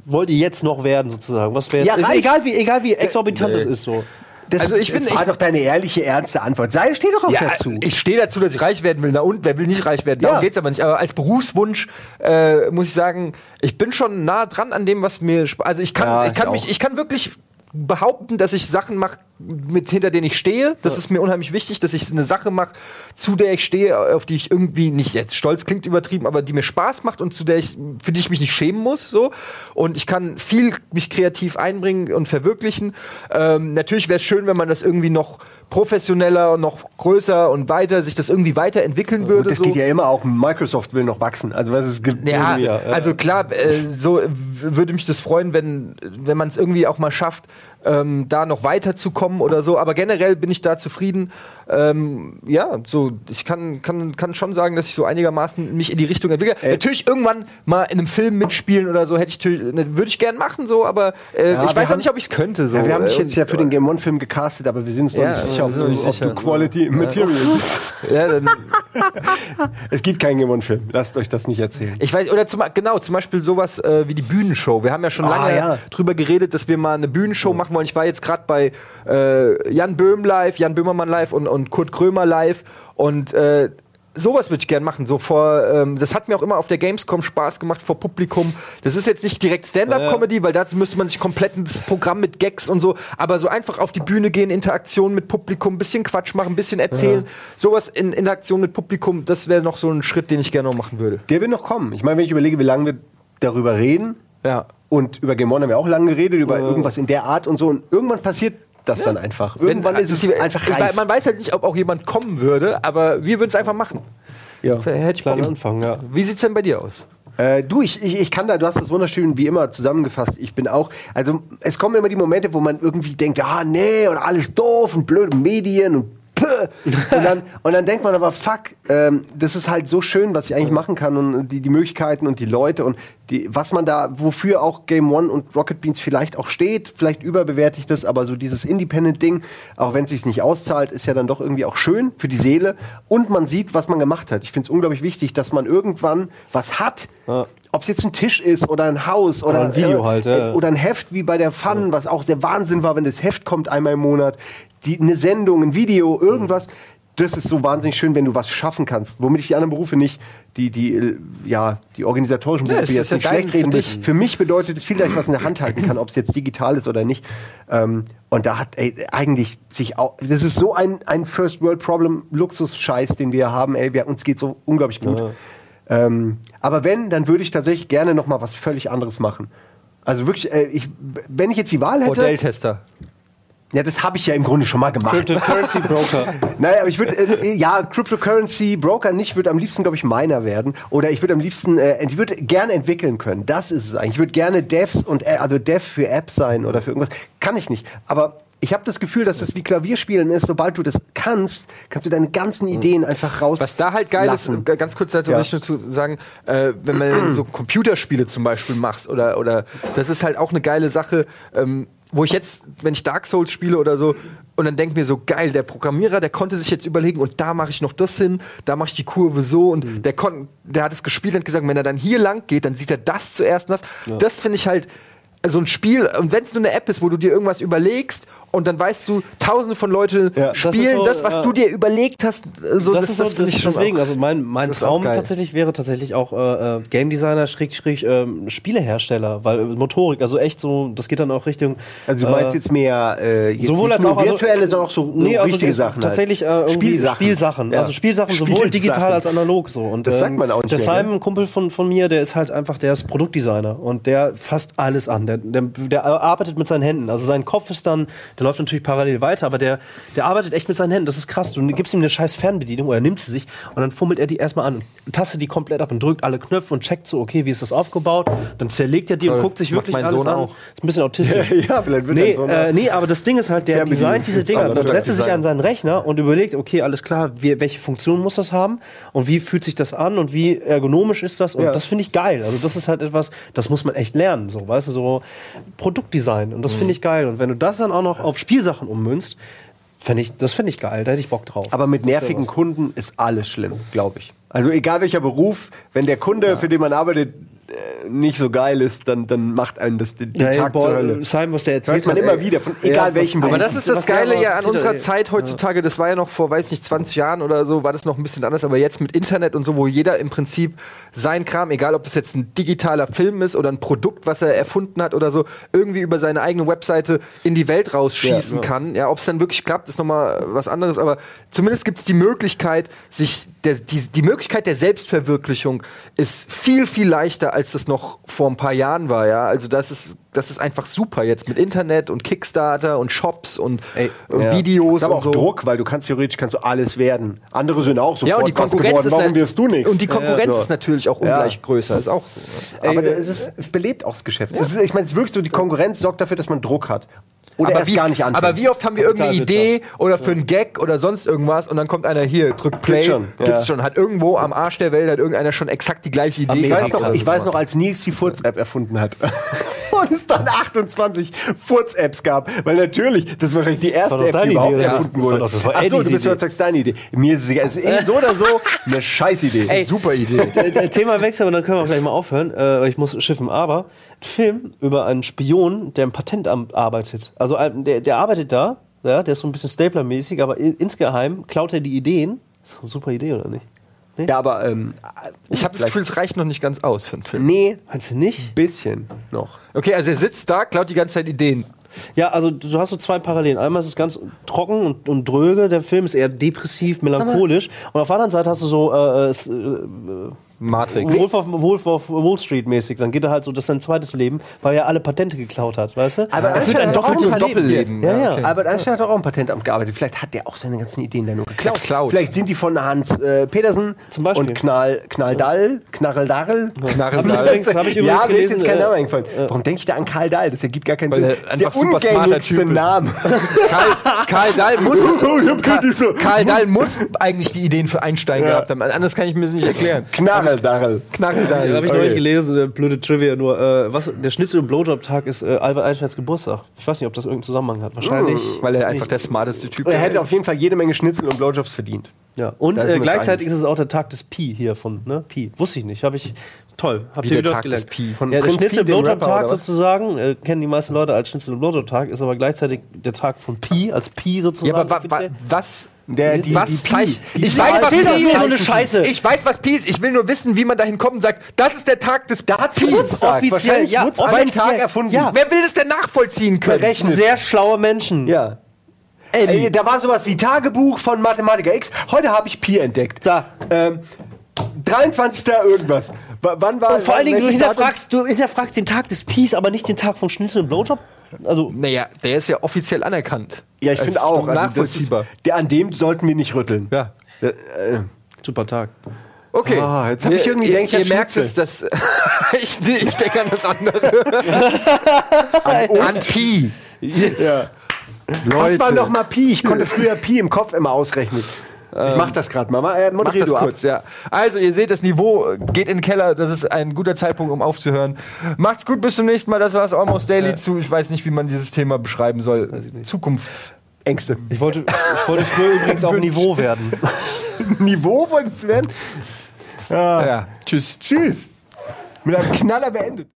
Speaker 2: wollt ihr jetzt noch werden sozusagen? Was wäre
Speaker 3: Ja,
Speaker 2: ist egal wie egal wie exorbitant
Speaker 1: nee.
Speaker 2: es ist so.
Speaker 3: Das,
Speaker 1: Also ich bin-
Speaker 3: das war
Speaker 1: ich-
Speaker 3: doch deine ehrliche, ernste Antwort. Sei, steh doch auch
Speaker 1: Ja,
Speaker 3: dazu.
Speaker 1: ich stehe dazu, dass ich reich werden will. Na und, wer will nicht reich werden? Darum
Speaker 3: Ja.
Speaker 1: geht's aber nicht. Aber als Berufswunsch äh, muss ich sagen, ich bin schon nah dran an dem, was mir Also ich kann,
Speaker 3: Ja,
Speaker 1: ich kann
Speaker 3: ich
Speaker 1: mich, ich kann wirklich behaupten, dass ich Sachen mache, mit hinter denen ich stehe. Das ist mir unheimlich wichtig, dass ich eine Sache mache, zu der ich stehe, auf die ich irgendwie nicht jetzt stolz klingt übertrieben, aber die mir Spaß macht und zu der ich für die ich mich nicht schämen muss. So und ich kann viel mich kreativ einbringen und verwirklichen. Ähm, natürlich wäre es schön, wenn man das irgendwie noch professioneller und noch größer und weiter sich das irgendwie weiterentwickeln würde.
Speaker 3: Und das
Speaker 1: so.
Speaker 3: geht ja immer auch. Microsoft will noch wachsen. Also was es gibt.
Speaker 1: Ja,
Speaker 2: ja.
Speaker 1: also klar, äh, so würde mich das freuen, wenn, wenn man es irgendwie auch mal schafft, ähm, da noch weiterzukommen oder so. Aber generell bin ich da zufrieden. Ähm, ja, so ich kann, kann, kann schon sagen, dass ich so einigermaßen mich in die Richtung entwickle. Natürlich irgendwann mal in einem Film mitspielen oder so hätte ich ne, würde ich gern machen so, aber äh,
Speaker 3: Ja,
Speaker 1: ich weiß auch nicht, ob ich es könnte so.
Speaker 3: Ja, wir haben dich
Speaker 1: Äh,
Speaker 3: jetzt ja für den Game One Film gecastet, aber wir sind uns noch
Speaker 1: Ja,
Speaker 3: nicht sicher, ob du,
Speaker 1: nicht
Speaker 3: ob
Speaker 1: sicher.
Speaker 3: du Quality Material bist.
Speaker 1: ja, dann,
Speaker 3: Es gibt keinen Game One Film. Lasst euch das nicht erzählen.
Speaker 1: Ich weiß, oder zum, genau, zum Beispiel sowas äh, wie die Bühnenshow. Wir haben ja schon
Speaker 3: Ah,
Speaker 1: lange drüber geredet, dass wir mal eine Bühnenshow machen wollen. Ich war jetzt gerade bei äh, Jan Böhm live, Jan Böhmermann live und, und Kurt Krömer live und äh, Sowas würde ich gerne machen. So vor, ähm, das hat mir auch immer auf der Gamescom Spaß gemacht vor Publikum. Das ist jetzt nicht direkt Stand-up-Comedy, weil dazu müsste man sich komplett das Programm mit Gags und so, aber so einfach auf die Bühne gehen, Interaktion mit Publikum, bisschen Quatsch machen, bisschen erzählen. Sowas in Interaktion mit Publikum, das wäre noch so ein Schritt, den ich gerne noch machen würde.
Speaker 3: Der will noch kommen. Ich meine, wenn ich überlege, wie lange wir darüber reden,
Speaker 1: Ja.
Speaker 3: und über Game One haben wir auch lange geredet, über irgendwas in der Art und so, und irgendwann passiert das dann einfach. Irgendwann
Speaker 1: Wenn-
Speaker 3: ist es einfach
Speaker 1: ich,
Speaker 3: reif.
Speaker 1: Man weiß halt nicht, ob auch jemand kommen würde, aber wir würden es einfach machen.
Speaker 3: Ja.
Speaker 1: Hätte ich Bock.
Speaker 2: Kleiner Anfang, ja.
Speaker 1: Wie sieht's denn bei dir aus?
Speaker 3: Äh, du, ich, ich, ich kann da, du hast das wunderschön wie immer zusammengefasst. Ich bin auch, also es kommen immer die Momente, wo man irgendwie denkt, ah nee, und alles doof und blöde Medien und. Und dann, und dann denkt man aber, fuck, ähm, das ist halt so schön, was ich eigentlich machen kann und die, die Möglichkeiten und die Leute und die, was man da, wofür auch Game One und Rocket Beans vielleicht auch steht, vielleicht überbewerte ich das, aber so dieses Independent-Ding, auch wenn es sich nicht auszahlt, ist ja dann doch irgendwie auch schön für die Seele und man sieht, was man gemacht hat. Ich finde es unglaublich wichtig, dass man irgendwann was hat,
Speaker 2: Ja.
Speaker 3: ob es jetzt ein Tisch ist oder ein Haus oder,
Speaker 2: ein Video halt, ja.
Speaker 3: äh, oder ein Heft wie bei der Fun, was auch der Wahnsinn war, wenn das Heft kommt einmal im Monat, die, eine Sendung, ein Video, irgendwas. Das ist so wahnsinnig schön, wenn du was schaffen kannst, womit ich die anderen Berufe nicht, die, die, äh, ja, die organisatorischen
Speaker 1: Ja,
Speaker 3: Berufe
Speaker 1: es
Speaker 3: jetzt
Speaker 1: ja
Speaker 3: nicht schlecht reden.
Speaker 1: für.
Speaker 3: Für mich bedeutet es viel, dass ich was in der Hand halten kann, ob es jetzt digital ist oder nicht. Ähm, und da hat ey, eigentlich sich auch, das ist so ein, ein First World Problem Luxus-Scheiß, den wir haben, ey, wir, uns geht so unglaublich gut. Ähm, aber wenn, dann würde ich tatsächlich gerne noch mal was völlig anderes machen. Also wirklich, äh, ich, wenn ich jetzt die Wahl hätte,
Speaker 1: Modelltester.
Speaker 3: Ja, das habe ich ja im Grunde schon mal gemacht.
Speaker 2: Cryptocurrency Broker.
Speaker 3: Naja, aber ich würde, äh, ja, Cryptocurrency Broker nicht, würde am liebsten, glaube ich, Miner werden. Oder ich würde am liebsten, äh, ich würde gerne entwickeln können. Das ist es eigentlich. Ich würde gerne Devs und, äh, also Dev für Apps sein oder für irgendwas. Kann ich nicht. Aber ich habe das Gefühl, dass das wie Klavierspielen ist. Sobald du das kannst, kannst du deine ganzen Ideen einfach raus.
Speaker 1: Was da halt geil
Speaker 3: lassen.
Speaker 1: ist, g- ganz kurz dazu
Speaker 3: Ja.
Speaker 1: will ich nur zu sagen, äh, wenn man so Computerspiele zum Beispiel macht oder, oder das ist halt auch eine geile Sache, ähm, wo ich jetzt, wenn ich Dark Souls spiele oder so, und dann denke mir so, geil, der Programmierer, der konnte sich jetzt überlegen, und da mache ich noch das hin, da mache ich die Kurve so, und
Speaker 3: Mhm.
Speaker 1: der, kon der hat es gespielt und gesagt, wenn er dann hier lang geht, dann sieht er das zuerst und das. Das finde ich halt so ein Spiel, und wenn es nur eine App ist, wo du dir irgendwas überlegst und dann weißt du, tausende von Leuten
Speaker 3: Ja, das
Speaker 1: spielen das,
Speaker 2: so,
Speaker 1: was
Speaker 2: ja.
Speaker 1: du dir überlegt hast. äh, So,
Speaker 2: das, ist so, das,
Speaker 1: ich
Speaker 2: deswegen, also mein, mein
Speaker 1: Das
Speaker 2: Traum tatsächlich wäre tatsächlich auch äh, äh, Game Designer, Schräg, Schräg, ähm, Spielehersteller, weil äh, Motorik, also echt so, das geht dann auch Richtung.
Speaker 3: also du meinst
Speaker 2: äh,
Speaker 3: jetzt mehr äh, jetzt
Speaker 2: sowohl als auch also-
Speaker 3: virtuelle, sondern auch so,
Speaker 2: nee, also
Speaker 3: richtige
Speaker 2: das-
Speaker 3: Sachen. halt.
Speaker 2: Tatsächlich äh,
Speaker 3: Spielsachen.
Speaker 2: Spielsachen.
Speaker 3: Ja.
Speaker 2: Also Spielsachen sowohl
Speaker 3: Spielsachen.
Speaker 2: digital als analog so. Und, ähm,
Speaker 3: Das sagt man auch nicht
Speaker 2: Der
Speaker 3: mehr,
Speaker 2: Simon, ein Kumpel von, von mir, der ist halt einfach, der ist Produktdesigner und der fasst alles an. Der, der, der arbeitet mit seinen Händen. Also sein Kopf ist dann, der läuft natürlich parallel weiter, aber der, der arbeitet echt mit seinen Händen. Das ist krass. Du gibst ihm eine scheiß Fernbedienung oder nimmt sie sich und dann fummelt er die erstmal an, tastet die komplett ab und drückt alle Knöpfe und checkt so, okay, wie ist das aufgebaut? Dann zerlegt er die und
Speaker 1: Toll.
Speaker 2: guckt sich wirklich
Speaker 1: mein
Speaker 2: alles
Speaker 1: Sohn
Speaker 2: an.
Speaker 1: auch.
Speaker 2: Ist ein bisschen autistisch.
Speaker 3: ja, vielleicht wird
Speaker 2: Nee,
Speaker 3: er so
Speaker 2: äh, nee, aber das Ding ist halt, der designt diese Dinger. Dann setzt er sich an seinen Rechner und überlegt, okay, alles klar, wie, welche Funktion muss das haben und wie fühlt sich das an und wie ergonomisch ist das? Und
Speaker 3: Ja.
Speaker 2: das finde ich geil. Also das ist halt etwas, das muss man echt lernen, so, weißt du, so Produktdesign. Und das finde ich geil. Und wenn du das dann auch noch auf Spielsachen ummünzt, ich, das finde ich geil. Da hätte ich Bock drauf.
Speaker 3: Aber mit nervigen Kunden ist alles schlimm, glaube ich. Also egal welcher Beruf, wenn der Kunde, für den man arbeitet, nicht so geil ist, dann, dann macht einen das den, den
Speaker 2: Ja,
Speaker 3: Tag
Speaker 2: boah,
Speaker 3: zur Hölle.
Speaker 2: Simon, was der erzählt
Speaker 3: Hört man
Speaker 2: hat,
Speaker 3: immer
Speaker 2: ey.
Speaker 3: wieder, von egal
Speaker 2: was-
Speaker 3: welchem
Speaker 1: Aber das ist das Geile ja an unserer. Zeit heutzutage. Das war ja noch vor, weiß nicht, 20 Jahren oder so, war das noch ein bisschen anders. Aber jetzt mit Internet und so, wo jeder im Prinzip sein Kram, egal ob das jetzt ein digitaler Film ist oder ein Produkt, was er erfunden hat oder so, irgendwie über seine eigene Webseite in die Welt rausschießen
Speaker 3: Ja, ja.
Speaker 1: kann. Ja, ob es dann wirklich klappt, ist nochmal was anderes. Aber zumindest gibt es die Möglichkeit, sich der, die, die Möglichkeit der Selbstverwirklichung ist viel, viel leichter, als das noch vor ein paar Jahren war. Ja, also das ist, das ist einfach super jetzt mit Internet und Kickstarter und Shops und
Speaker 3: Ey,
Speaker 1: äh,
Speaker 3: ja.
Speaker 1: Videos
Speaker 3: aber
Speaker 1: und
Speaker 3: auch
Speaker 1: so.
Speaker 3: Druck, weil du kannst theoretisch kannst du alles werden. Andere sind auch sofort
Speaker 1: Ja, und die Konkurrenz
Speaker 3: geworden.
Speaker 1: ist
Speaker 3: Warum wirst du nichts?
Speaker 1: Und die Konkurrenz
Speaker 3: Ja.
Speaker 1: ist natürlich auch ungleich größer. Ist auch.
Speaker 3: aber
Speaker 2: Ey,
Speaker 3: es, ist, es belebt auch das Geschäft. Es ist, ich meine, es ist wirklich so, die Konkurrenz sorgt dafür, dass man Druck hat. Oder
Speaker 1: aber
Speaker 3: erst
Speaker 1: wie,
Speaker 3: gar nicht anfängt.
Speaker 1: aber wie oft haben wir irgendeine Idee oder für einen Gag oder sonst irgendwas und dann kommt einer hier, drückt Play,
Speaker 3: Gibt's schon,
Speaker 1: gibt's
Speaker 3: ja.
Speaker 1: schon, hat irgendwo am Arsch der Welt hat irgendeiner schon exakt die gleiche Idee
Speaker 3: ich weiß, noch, ich weiß noch, als Nils die Furz-App erfunden hat. Und es dann 28 Furz-Apps gab. Weil natürlich, das ist wahrscheinlich die erste App,
Speaker 2: deine
Speaker 3: die überhaupt
Speaker 2: Idee,
Speaker 3: erfunden
Speaker 2: Das
Speaker 3: wurde.
Speaker 2: war doch- das war
Speaker 3: Achso, du
Speaker 2: Eddies
Speaker 3: bist
Speaker 2: Idee.
Speaker 3: du sagst deine Idee. Mir ist es egal. Es ist eh so oder so eine Scheißidee.
Speaker 2: Ey,
Speaker 1: super Idee.
Speaker 2: Thema wechseln und dann können wir auch gleich mal aufhören, äh, weil ich muss schiffen. Aber Film über einen Spion, der im Patentamt arbeitet. Also ein- der, der arbeitet da, ja, der ist so ein bisschen Stapler-mäßig, aber in, insgeheim klaut er die Ideen. Ist doch eine super Idee, oder nicht?
Speaker 3: Ja, aber ähm,
Speaker 1: Ich habe das Gefühl, es reicht noch nicht ganz aus für einen Film.
Speaker 3: nee,
Speaker 2: Meinst du nicht?
Speaker 3: bisschen noch.
Speaker 1: Okay, also er sitzt da, klaut die ganze Zeit Ideen.
Speaker 2: Ja, also du hast so zwei Parallelen. Einmal ist es ganz trocken und, und dröge, der Film ist eher depressiv, melancholisch. Und auf der anderen Seite hast du so äh, äh,
Speaker 1: Matrix.
Speaker 2: Wolf of, Wolf of Wall Street mäßig. Dann geht er halt so, das ist sein zweites Leben, weil er alle Patente geklaut hat, weißt du?
Speaker 3: Aber
Speaker 1: Er
Speaker 3: er
Speaker 1: führt ein
Speaker 3: doch
Speaker 1: doppeltes
Speaker 3: ein
Speaker 1: Doppelleben.
Speaker 2: Ja, ja.
Speaker 1: okay.
Speaker 3: Aber Einstein hat doch auch im Patentamt gearbeitet. Vielleicht hat der auch seine ganzen Ideen da nur geklaut.
Speaker 1: Geklaut.
Speaker 3: Vielleicht sind die von Hans äh, Petersen
Speaker 2: Zum Beispiel.
Speaker 3: und Knall, Knalldall, Knarreldarrel.
Speaker 1: Knarre
Speaker 2: Hab ich übrigens- hab ich übrigens
Speaker 3: ja, mir ist jetzt kein
Speaker 2: äh,
Speaker 3: Name eingefallen. Warum denke ich da an Karl Dahl? Das ergibt gar keinen
Speaker 1: Weil
Speaker 3: Sinn.
Speaker 1: er
Speaker 3: Das ist der
Speaker 1: einfach super smarter
Speaker 3: ungängigste
Speaker 1: Typ.
Speaker 3: Name.
Speaker 1: Karl, Karl Dahl muss.
Speaker 3: ich hab
Speaker 1: Karl, Karl Dahl muss eigentlich die Ideen für Einstein
Speaker 3: Ja.
Speaker 1: gehabt haben. Anders kann ich mir das nicht erklären.
Speaker 3: Knarreldarrel.
Speaker 1: Knarre Dahl.
Speaker 2: Ja, habe ich
Speaker 3: Okay.
Speaker 2: neulich gelesen, eine blöde Trivia nur. Äh, was, der Schnitzel- und Blowjob-Tag ist äh, Albert Einsteins Geburtstag. Ich weiß nicht, ob das irgendeinen Zusammenhang hat. Wahrscheinlich.
Speaker 1: Weil er einfach der smarteste Typ
Speaker 3: Er
Speaker 1: der
Speaker 3: hätte auf jeden Fall jede Menge Schnitzel und Blowjobs verdient.
Speaker 2: Ja. Und äh, gleichzeitig ist es auch der Tag des Pi hier von, ne? Pi. Wusste ich nicht. Habe ich. Toll. Habt ihr
Speaker 1: der
Speaker 2: wieder
Speaker 1: Tag des
Speaker 2: gelernt?
Speaker 1: Pi?
Speaker 3: Von
Speaker 2: ja, der Schnitzel
Speaker 3: dem Rapper,
Speaker 2: Blowjob Tag
Speaker 3: oder was?
Speaker 2: sozusagen, äh, kennen die meisten Leute als Schnitzel Blowjob Tag, ist aber gleichzeitig der Tag von Pi, als Pi sozusagen.
Speaker 1: Ja, aber wa, wa, was.
Speaker 3: Der- die-
Speaker 1: was
Speaker 3: die Pi. Die
Speaker 1: Ich weiß, was ist.
Speaker 2: so eine Scheiße.
Speaker 1: Ich weiß, was Pi ist. Ich will nur wissen, wie man dahin kommt und sagt, das ist der Tag des
Speaker 3: Da hat's
Speaker 1: Pi.
Speaker 3: Geburtstag.
Speaker 2: offiziell, ja, offiziell.
Speaker 3: Tag erfunden.
Speaker 2: Ja.
Speaker 1: Wer will das denn nachvollziehen können?
Speaker 3: Berechnet.
Speaker 2: Sehr schlaue Menschen.
Speaker 3: Ja. Ey, da war sowas wie Tagebuch von Mathematiker X. Heute habe ich Pi entdeckt.
Speaker 2: Da.
Speaker 3: Ähm, 23. irgendwas. W wann war
Speaker 2: Und vor allen Dingen, du hinterfragst, du hinterfragst den Tag des Peace, aber nicht den Tag von Schnitzel und Blowjob. Also,
Speaker 1: Naja, der ist ja offiziell anerkannt.
Speaker 3: Ja, ich finde auch. Also das
Speaker 1: nachvollziehbar.
Speaker 3: Ist, der, an dem sollten wir nicht rütteln.
Speaker 1: Ja.
Speaker 3: Äh, äh,
Speaker 2: super Tag.
Speaker 1: Okay.
Speaker 3: Ah, jetzt hab ich
Speaker 1: Ihr-
Speaker 3: irgendwie
Speaker 1: ihr,
Speaker 3: ich
Speaker 1: ihr
Speaker 3: hab
Speaker 1: merkt es, dass ich, ich denke an das andere. an, an Pi.
Speaker 3: ja. Was war noch mal Pi? Ich konnte früher Pi im Kopf immer ausrechnen. Ich mach das gerade, Mama. Äh,
Speaker 1: Mach das kurz, ja. Also, ihr seht, das Niveau geht in den Keller. Das ist ein guter Zeitpunkt, um aufzuhören. Macht's gut, bis zum nächsten Mal. Das war's Almost Daily zu. Ich weiß nicht, wie man dieses Thema beschreiben soll. Zukunfts.
Speaker 3: Ängste.
Speaker 2: Ich wollte, ich wollte früher übrigens auch Niveau werden.
Speaker 3: Niveau wolltest du werden?
Speaker 1: Ja. Tschüss.
Speaker 3: Tschüss. Mit einem Knaller beendet.